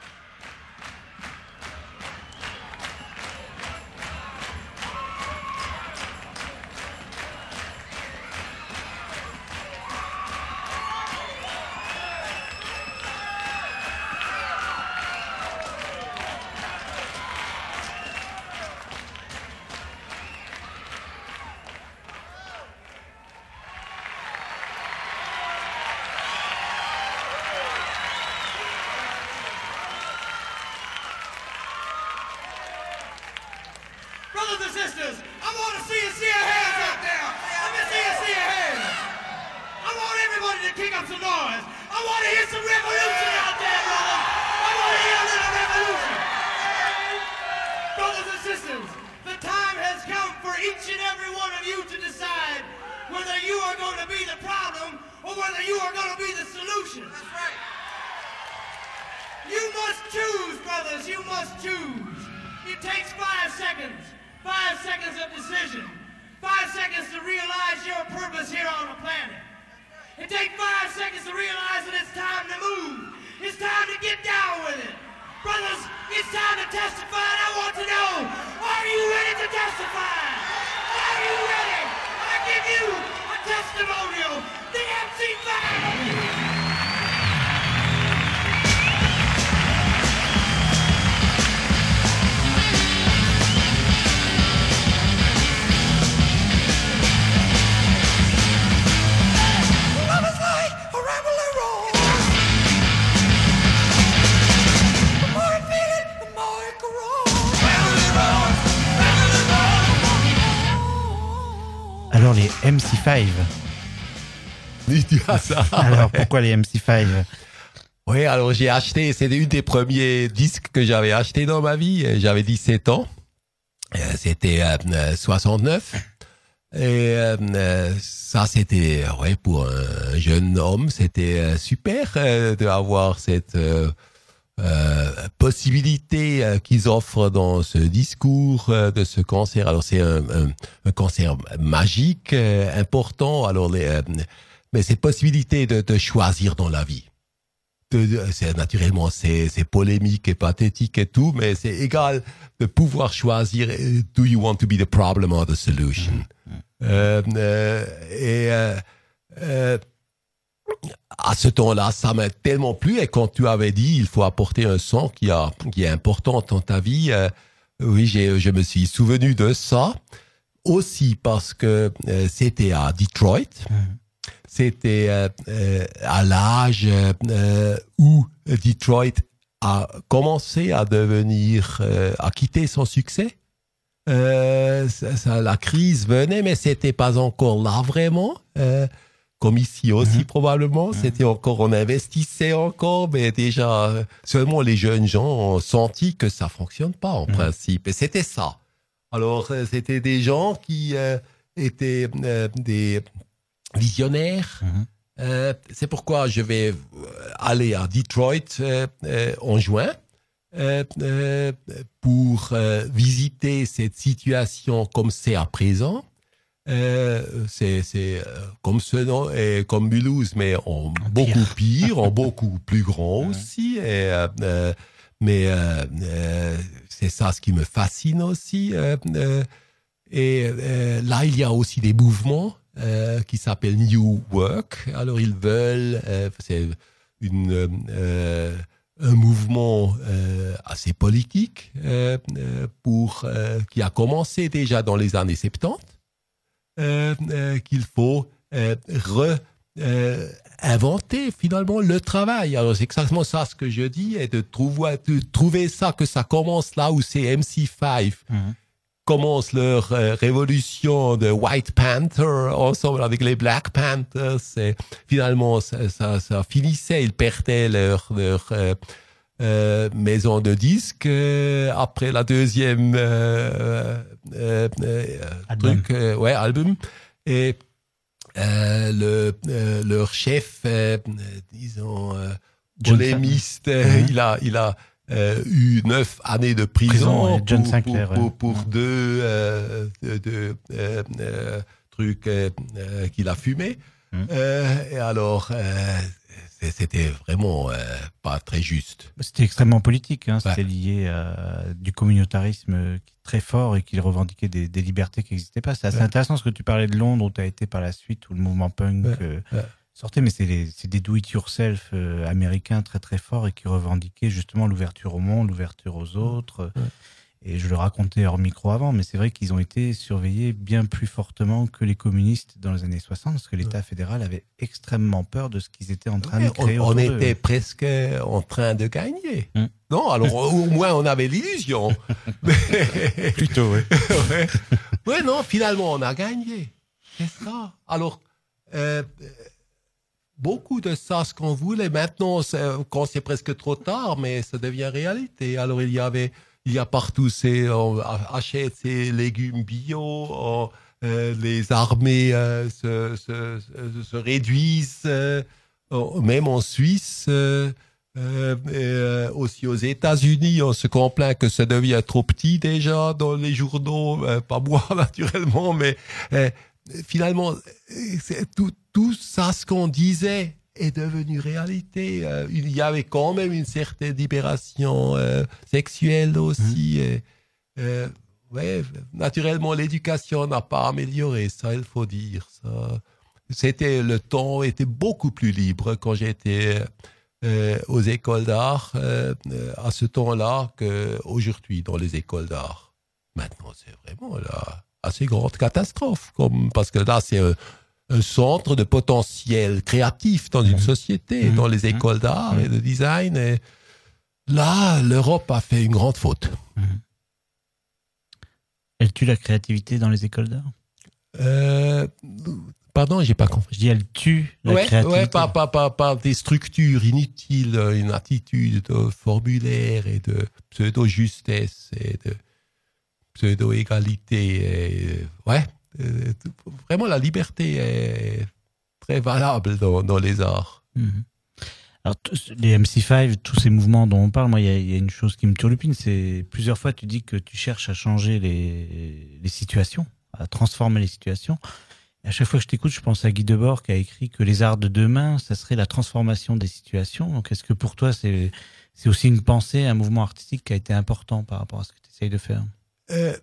Alors pourquoi les MC5 Oui, alors j'ai acheté, c'est une des premiers disques que j'avais acheté dans ma vie. J'avais 17 ans. Euh, C'était euh, 69. Et euh, ça, c'était, ouais, pour un jeune homme, c'était euh, super euh, d'avoir cette euh, euh, possibilité euh, qu'ils offrent dans ce discours euh, de ce concert. Alors c'est un, un, un concert magique, euh, important. Alors les, euh, mais cette possibilité de, de choisir dans la vie. C'est naturellement c'est polémique et pathétique et tout, mais c'est égal de pouvoir choisir. euh, Do you want to be the problem or the solution? Euh, euh, et euh, euh, à ce temps-là, ça m'a tellement plu. Et quand tu avais dit, il faut apporter un son qui, a, qui est important dans ta vie, oui, je me suis souvenu de ça. Aussi parce que c'était à Detroit. Euh, euh, à l'âge euh, où Detroit a commencé à devenir, euh, à quitter son succès. Euh, ça, ça- la crise venait, mais c'était pas encore là vraiment. Euh, comme ici aussi probablement, c'était encore, on investissait encore, mais déjà euh, seulement les jeunes gens ont senti que ça fonctionne pas en principe. Et c'était ça. Alors euh, c'était des gens qui euh, étaient euh, des visionnaires. Mhm. Euh, c'est pourquoi je vais euh, aller à Detroit euh, euh, en juin pour visiter cette situation comme c'est à présent. C'est comme ce nom et comme Mulhouse, mais en beaucoup pire, en beaucoup plus grand aussi. Et, mais c'est ça ce qui me fascine aussi. et là, il y a aussi des mouvements euh, qui s'appellent New Work. Alors, ils veulent, euh, c'est euh, un mouvement assez politique pour qui a commencé déjà dans les années 70, euh, euh, qu'il faut euh, re euh, inventer finalement le travail. Alors c'est exactement ça ce que je dis, et de trouver, ça que ça commence là où c'est MC5 Mhm. Commence leur euh, révolution de White Panther ensemble avec les Black Panthers. Et finalement, ça, ça, ça finissait, ils perdaient leur, leur euh, euh, maison de disques euh, après la deuxième euh, Album. truc, ouais, album. Et le, leur chef, disons, polémiste, il a, il a euh, eu neuf années de prison, Prison, ouais, John pour, Sinclair, pour, pour, ouais. pour deux, euh, euh, euh, trucs qu'il a fumé. Mhm. Euh, et alors, euh, c'était vraiment euh, pas très juste. C'était extrêmement politique, hein. c'était Ouais. lié à du communautarisme très fort et qui revendiquait des, des libertés qui n'existaient pas. C'est assez Ouais. intéressant ce que tu parlais de Londres où tu as été par la suite, où le mouvement punk Ouais, sortait, mais c'est des, do-it-yourself euh, américains très très forts et qui revendiquaient justement l'ouverture au monde, l'ouverture aux autres. Ouais. Et je le racontais hors micro avant, mais c'est vrai qu'ils ont été surveillés bien plus fortement que les communistes dans les années 60, parce que l'État fédéral avait extrêmement peur de ce qu'ils étaient en train de créer. on, était presque en train de gagner. Hmm. Non, alors au moins on avait l'illusion. Mais- Plutôt, oui. ouais. Ouais, non, finalement, on a gagné. C'est ça. Alors, euh, beaucoup de ça, ce qu'on voulait, maintenant, quand c'est presque trop tard, mais ça devient réalité. Alors, il y avait, il y a partout ces, on achète ces légumes bio, euh, les armées euh, se, se, se, se réduisent, euh, même en Suisse. aussi aux États-Unis, on se complaint que ça devient trop petit déjà dans les journaux, pas moi naturellement, mais finalement, tout, tout ça, ce qu'on disait, est devenu réalité. Euh, il y avait quand même une certaine libération euh, sexuelle aussi. et, euh, ouais, naturellement, l'éducation n'a pas amélioré, ça, il faut dire. Ça. C'était le temps était beaucoup plus libre quand j'étais aux écoles d'art à ce temps-là qu'aujourd'hui dans les écoles d'art. Maintenant, c'est vraiment la assez grande catastrophe, comme, parce que là, c'est un, centre de potentiel créatif dans une société, dans les écoles d'art et de design. Et là, l'Europe a fait une grande faute. Elle tue la créativité dans les écoles d'art? Euh, pardon, j'ai pas compris. Je dis, elle tue la ouais, créativité. ouais, par, par, par, par des structures inutiles, une attitude de formulaire et de pseudo-justesse et de pseudo-égalité. euh, Ouais, euh, vraiment la liberté est très valable dans, dans les arts. Mhm. Alors, les MC5, tous ces mouvements dont on parle, moi, il y, a- une chose qui me turlupine, c'est plusieurs fois tu dis que tu cherches à changer les, les situations, à transformer les situations. À chaque fois que je t'écoute, je pense à Guy Debord qui a écrit que les arts de demain, ça serait la transformation des situations. Donc, est-ce que pour toi, c'est aussi une pensée, un mouvement artistique qui a été important par rapport à ce que tu essayes de faire? Euh,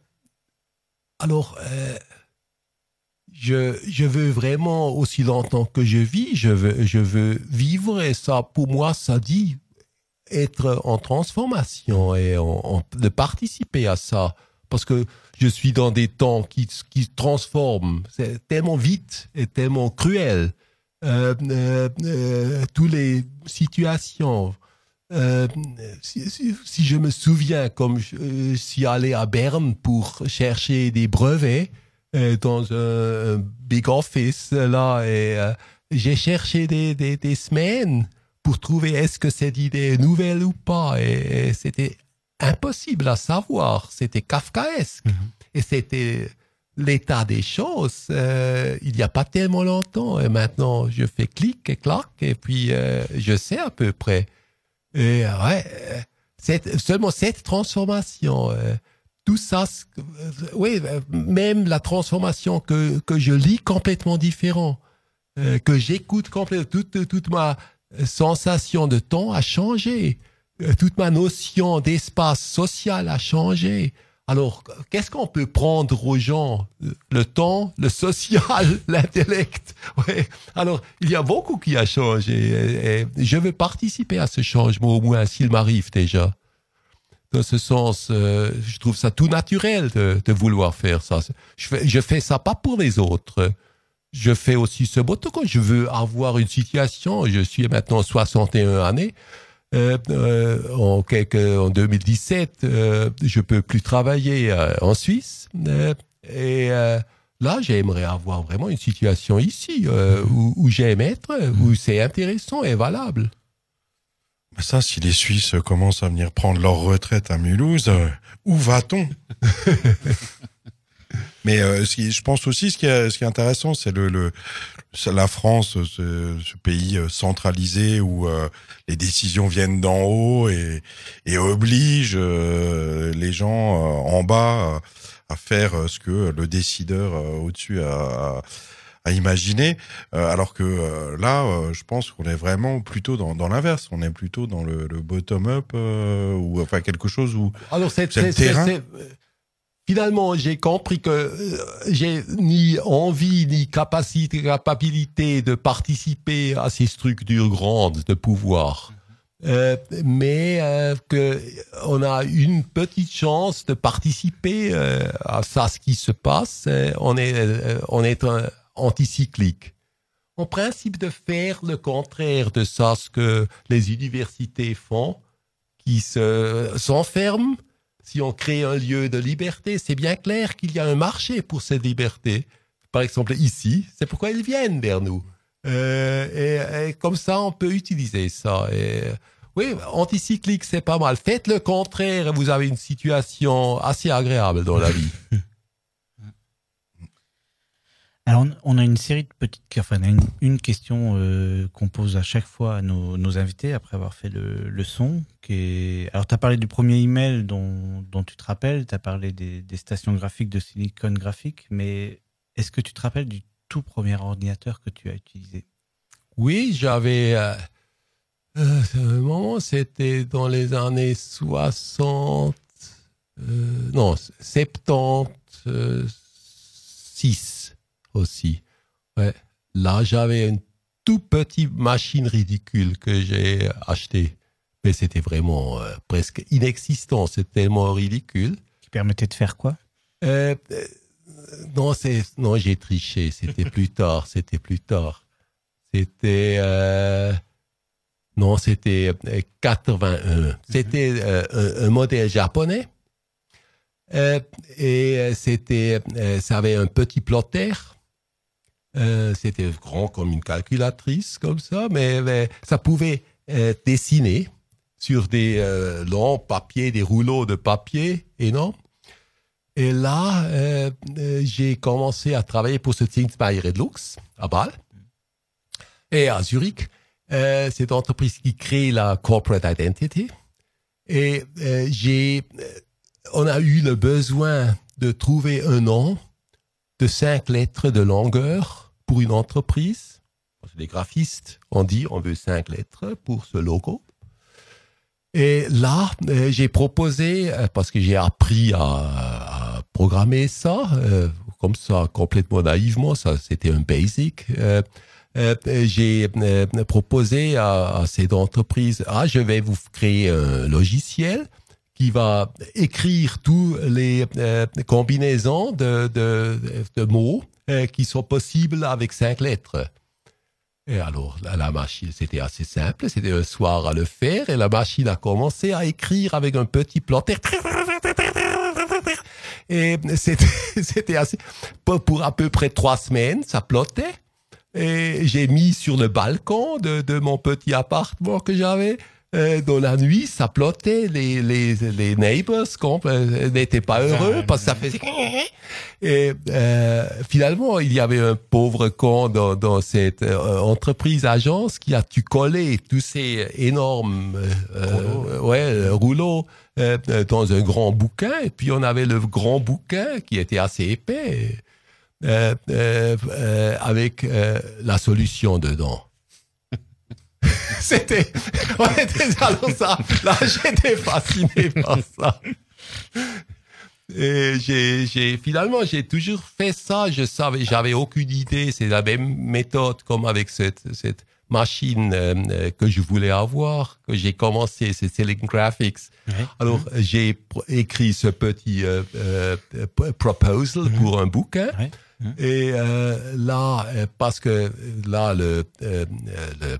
alors, euh, je, je veux vraiment, aussi longtemps que je vis, je veux, je veux vivre et ça, pour moi, ça dit être en transformation et de participer à ça. Parce que je suis dans des temps qui, qui se transforment. C'est tellement vite et tellement cruel. Euh, euh, euh, toutes les situations. Euh, si, si- si je me souviens, comme je euh, suis allé à Berne pour chercher des brevets euh, dans un, big office là, et euh, j'ai cherché des, des, des semaines pour trouver est-ce que cette idée est nouvelle ou pas, et, et c'était impossible à savoir. C'était kafkaesque, et c'était l'état des choses. euh, il n'y a pas tellement longtemps, et maintenant je fais clic et clac, et puis je sais à peu près. Et euh, ouais, euh, seulement cette transformation, euh, tout ça, oui, même la transformation que, que je lis complètement différent, que j'écoute complètement, toute, toute ma sensation de temps a changé, toute ma notion d'espace social a changé. Alors, qu'est-ce qu'on peut prendre aux gens? Le temps, le social, l'intellect? Ouais. Alors, il y a beaucoup qui a changé. Et, je veux participer à ce changement, au moins s'il m'arrive déjà. Dans ce sens, euh, je trouve ça tout naturel de, vouloir faire ça. Je fais, fais ça pas pour les autres. Je fais aussi ce beau quand je veux avoir une situation. Je suis maintenant 61 années. Euh, euh, en, quelque, en 2017, euh, je peux plus travailler euh, en Suisse. et là, j'aimerais avoir vraiment une situation ici où, où j'aime être, où c'est intéressant et valable. Bah Ça, si les Suisses commencent à venir prendre leur retraite à Mulhouse, où va-t-on? Mais euh, je pense aussi, ce qui est, ce qui est intéressant, c'est le, la France, ce, ce pays euh, centralisé où euh, les décisions viennent d'en haut et, et obligent euh, les gens euh, en bas à, à faire euh, ce que le décideur euh, au-dessus a, a, imaginé. Euh, alors que euh, là, euh, je pense qu'on est vraiment plutôt dans, dans l'inverse. On est plutôt dans le, le bottom-up euh, ou enfin quelque chose où Alors, le c'est- terrain. Finalement, j'ai compris que euh, j'ai ni envie ni capacité, capacité de participer à ces structures grandes de pouvoir. Euh, mais euh, que on a une petite chance de participer euh, à ça, ce qui se passe. Euh, on est, on est un anticyclique. En principe, de faire le contraire de ça, ce que les universités font, qui se s'enferment. Si on crée un lieu de liberté, c'est bien clair qu'il y a un marché pour cette liberté. Par exemple, ici, c'est pourquoi ils viennent vers nous. Euh, et, comme ça, on peut utiliser ça. Oui, anticyclique, c'est pas mal. Faites le contraire vous avez une situation assez agréable dans la vie. Alors, on- a une série de petites, enfin, une, une question euh, qu'on pose à chaque fois à nos, invités après avoir fait le, son. Qui est... Alors, tu as parlé du premier email dont, tu te rappelles, tu as parlé des, stations graphiques de Silicon Graphic, mais est-ce que tu te rappelles du tout premier ordinateur que tu as utilisé? Oui, j'avais. Euh, euh, un moment, c'était dans les années 60. euh, non, 76 aussi. Ouais. Là, j'avais une tout petite machine ridicule que j'ai achetée. Mais c'était vraiment euh, presque inexistant. C'est tellement ridicule. Qui permettait de faire quoi? Euh, euh, non, c'est non, j'ai triché. C'était plus tard. C'était plus tard. C'était non, c'était euh, 81. C'était euh, un, un modèle japonais. Et c'était, ça avait un petit plotter Euh, C'était grand comme une calculatrice, comme ça, mais, mais ça pouvait euh, dessiner sur des euh, longs papiers, des rouleaux de papier énormes. Et là, euh, euh, j'ai commencé à travailler pour ce Zinsmeier et Lux à Bâle et à Zurich. Cette entreprise qui crée la corporate identity. Et j'ai, on a eu le besoin de trouver un nom de cinq lettres de longueur pour une entreprise. Les graphistes ont dit on veut cinq lettres pour ce logo. Et là, euh, j'ai proposé, euh, parce que j'ai appris à, programmer ça, euh, comme ça, complètement naïvement, ça c'était un basic. j'ai proposé à, à cette entreprise, ah, je vais vous créer un logiciel qui va écrire tous les euh, combinaisons de, de, de mots euh, qui sont possibles avec cinq lettres. Et alors, la, machine, c'était assez simple, c'était un soir à le faire, et la machine a commencé à écrire avec un petit plotter. Et c'était assez, pour, à peu près trois semaines, ça plottait. Et j'ai mis sur le balcon de, de mon petit appartement que j'avais. Euh, dans la nuit, ça plottait. Les, les, les neighbors euh, n'étaient pas heureux parce que ça faisait. Et euh, finalement, il y avait un pauvre con dans, dans cette euh, entreprise agence qui a tu collé tous ces énormes euh, ouais, rouleaux euh, dans un grand bouquin. Et puis on avait le grand bouquin qui était assez épais euh, euh, euh, avec euh, la solution dedans. C'était, on était alors ça. Là, j'étais fasciné par ça. Et j'ai, j'ai, finalement, j'ai toujours fait ça. Je savais, j'avais aucune idée. C'est la même méthode comme avec cette, cette machine euh, euh, que je voulais avoir, que j'ai commencé, c'est Selling Graphics. Ouais. Alors, j'ai écrit ce petit euh, euh, proposal pour un bouquin. Ouais. Et là, parce que là, le, le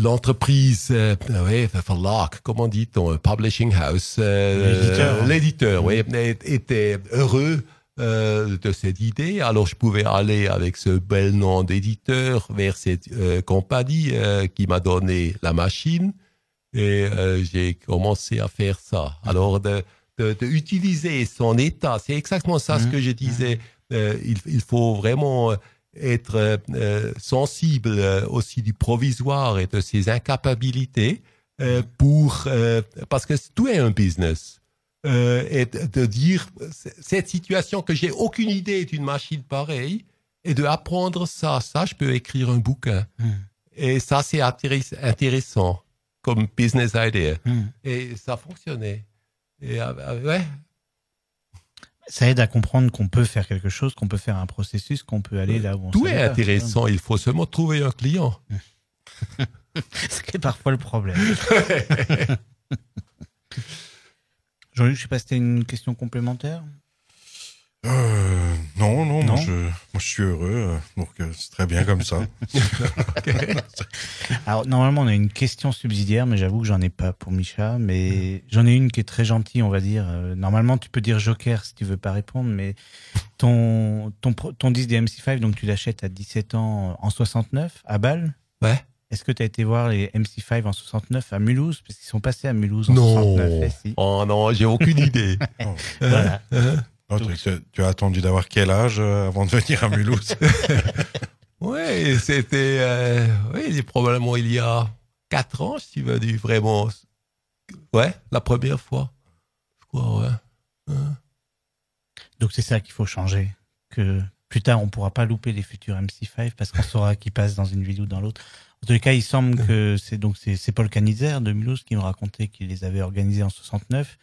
l'entreprise, euh, ouais, verlag, comment dit-on, euh, publishing house, euh, L'éditeur, hein. oui, était heureux euh, de cette idée. Alors, je pouvais aller avec ce bel nom d'éditeur vers cette euh, compagnie euh, qui m'a donné la machine et euh, j'ai commencé à faire ça. Alors, de, de, de utiliser son état, c'est exactement ça ce que je disais. Euh, il, il faut vraiment être euh, euh, sensible euh, aussi du provisoire et de ses incapabilités pour parce que tout est un business. Et de dire cette situation que j'ai aucune idée d'une machine pareille et de apprendre ça, ça je peux écrire un bouquin. Hmm. Et ça c'est intéress- intéressant comme business idea. Hmm. Et ça fonctionnait. Et ouais, Ça aide à comprendre qu'on peut faire quelque chose, qu'on peut faire un processus, qu'on peut aller là où on tout est pas. intéressant. Il faut seulement trouver un client. Ce qui est parfois le problème. Jean-Luc, je sais pas si c'était une question complémentaire? Euh, non, non, Non? Moi, je, moi je suis heureux, euh, donc euh, c'est très bien comme ça. Alors normalement on a une question subsidiaire, mais j'avoue que j'en ai pas pour Micha. Mais j'en ai une qui est très gentille, on va dire. Normalement tu peux dire Joker si tu veux pas répondre, mais ton ton ton disque des MC5, donc tu l'achètes à 17 ans en 69 à Bâle. Ouais. Est-ce que tu as été voir les MC5 en 69 à Mulhouse? Parce qu'ils sont passés à Mulhouse en Non. 69 eh, si. Oh non, j'ai aucune idée. Voilà. Hein? Non, tu, as attendu d'avoir quel âge euh, avant de venir à Mulhouse Oui, c'était euh, oui, probablement il y a quatre ans, si tu veux dire vraiment. Ouais, la première fois. Je crois, ouais. Donc c'est ça qu'il faut changer. Que plus tard, on pourra pas louper les futurs MC5 parce qu'on saura qui passe dans une ville ou dans l'autre. En tous les cas, il semble que c'est donc c'est c'est Paul Canizer de Mulhouse qui me racontait qu'il les avait organisés en 69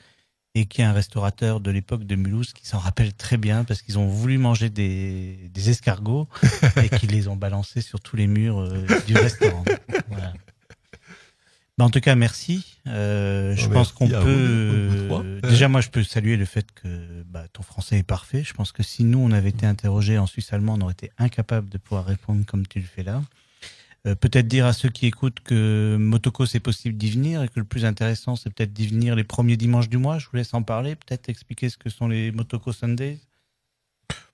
et qui est un restaurateur de l'époque de Mulhouse qui s'en rappelle très bien parce qu'ils ont voulu manger des, des escargots et qu'ils les ont balancés sur tous les murs euh, du restaurant. Voilà. Bah, en tout cas, merci. Euh, je Oh, pense qu'on peut. euh, déjà, moi, je peux saluer le fait que bah, ton français est parfait. Je pense que si nous, on avait été interrogés en suisse allemand, on aurait été incapable de pouvoir répondre comme tu le fais là. Euh, peut-être dire à ceux qui écoutent que Motoko, c'est possible d'y venir et que le plus intéressant, c'est peut-être d'y venir les premiers dimanches du mois. Je vous laisse en parler. Peut-être expliquer ce que sont les Motoko Sundays.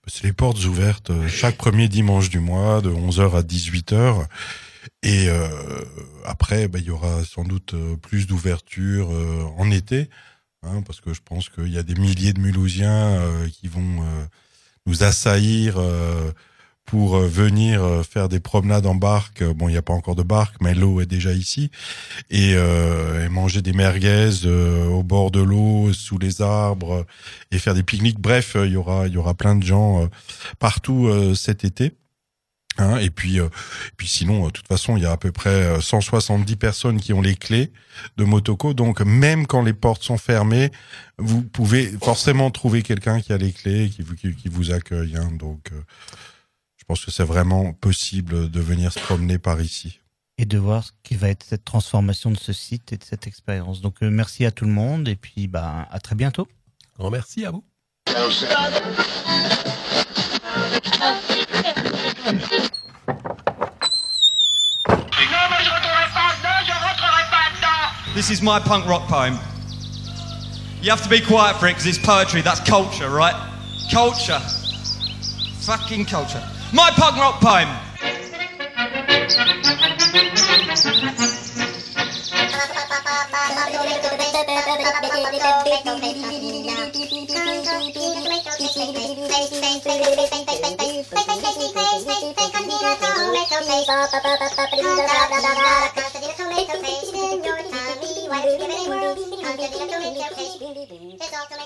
C'est les portes ouvertes euh, chaque premier dimanche du mois de 11h à 18h. Et euh, après, bah, il y aura sans doute plus d'ouverture en été, hein, parce que je pense qu'il y a des milliers de Mulhousiens qui vont nous assaillir pour euh, venir euh, faire des promenades en barque. Bon, il n'y a pas encore de barque, mais l'eau est déjà ici. Et, euh, et manger des merguez euh, au bord de l'eau, sous les arbres, et faire des pique-niques. Bref, euh, il y aura, il y aura plein de gens euh, partout euh, cet été. Hein, et puis, euh, et puis sinon, euh, de toute façon, il y a à peu près euh, 170 personnes qui ont les clés de Motoko. Donc, même quand les portes sont fermées, vous pouvez forcément trouver quelqu'un qui a les clés, qui vous, qui, vous accueille. hein. donc, euh, pense que c'est vraiment possible de venir se promener par ici. Et de voir ce qui va être cette transformation de ce site et de cette expérience. Donc euh, merci à tout le monde et puis bah, à très bientôt. Grand merci à vous. Je je. This is my punk rock poem. You have to be quiet for it because it's poetry. That's culture, right? Culture. Fucking culture. My punk rock poem.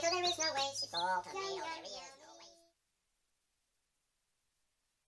There is no waste. It's all tomato,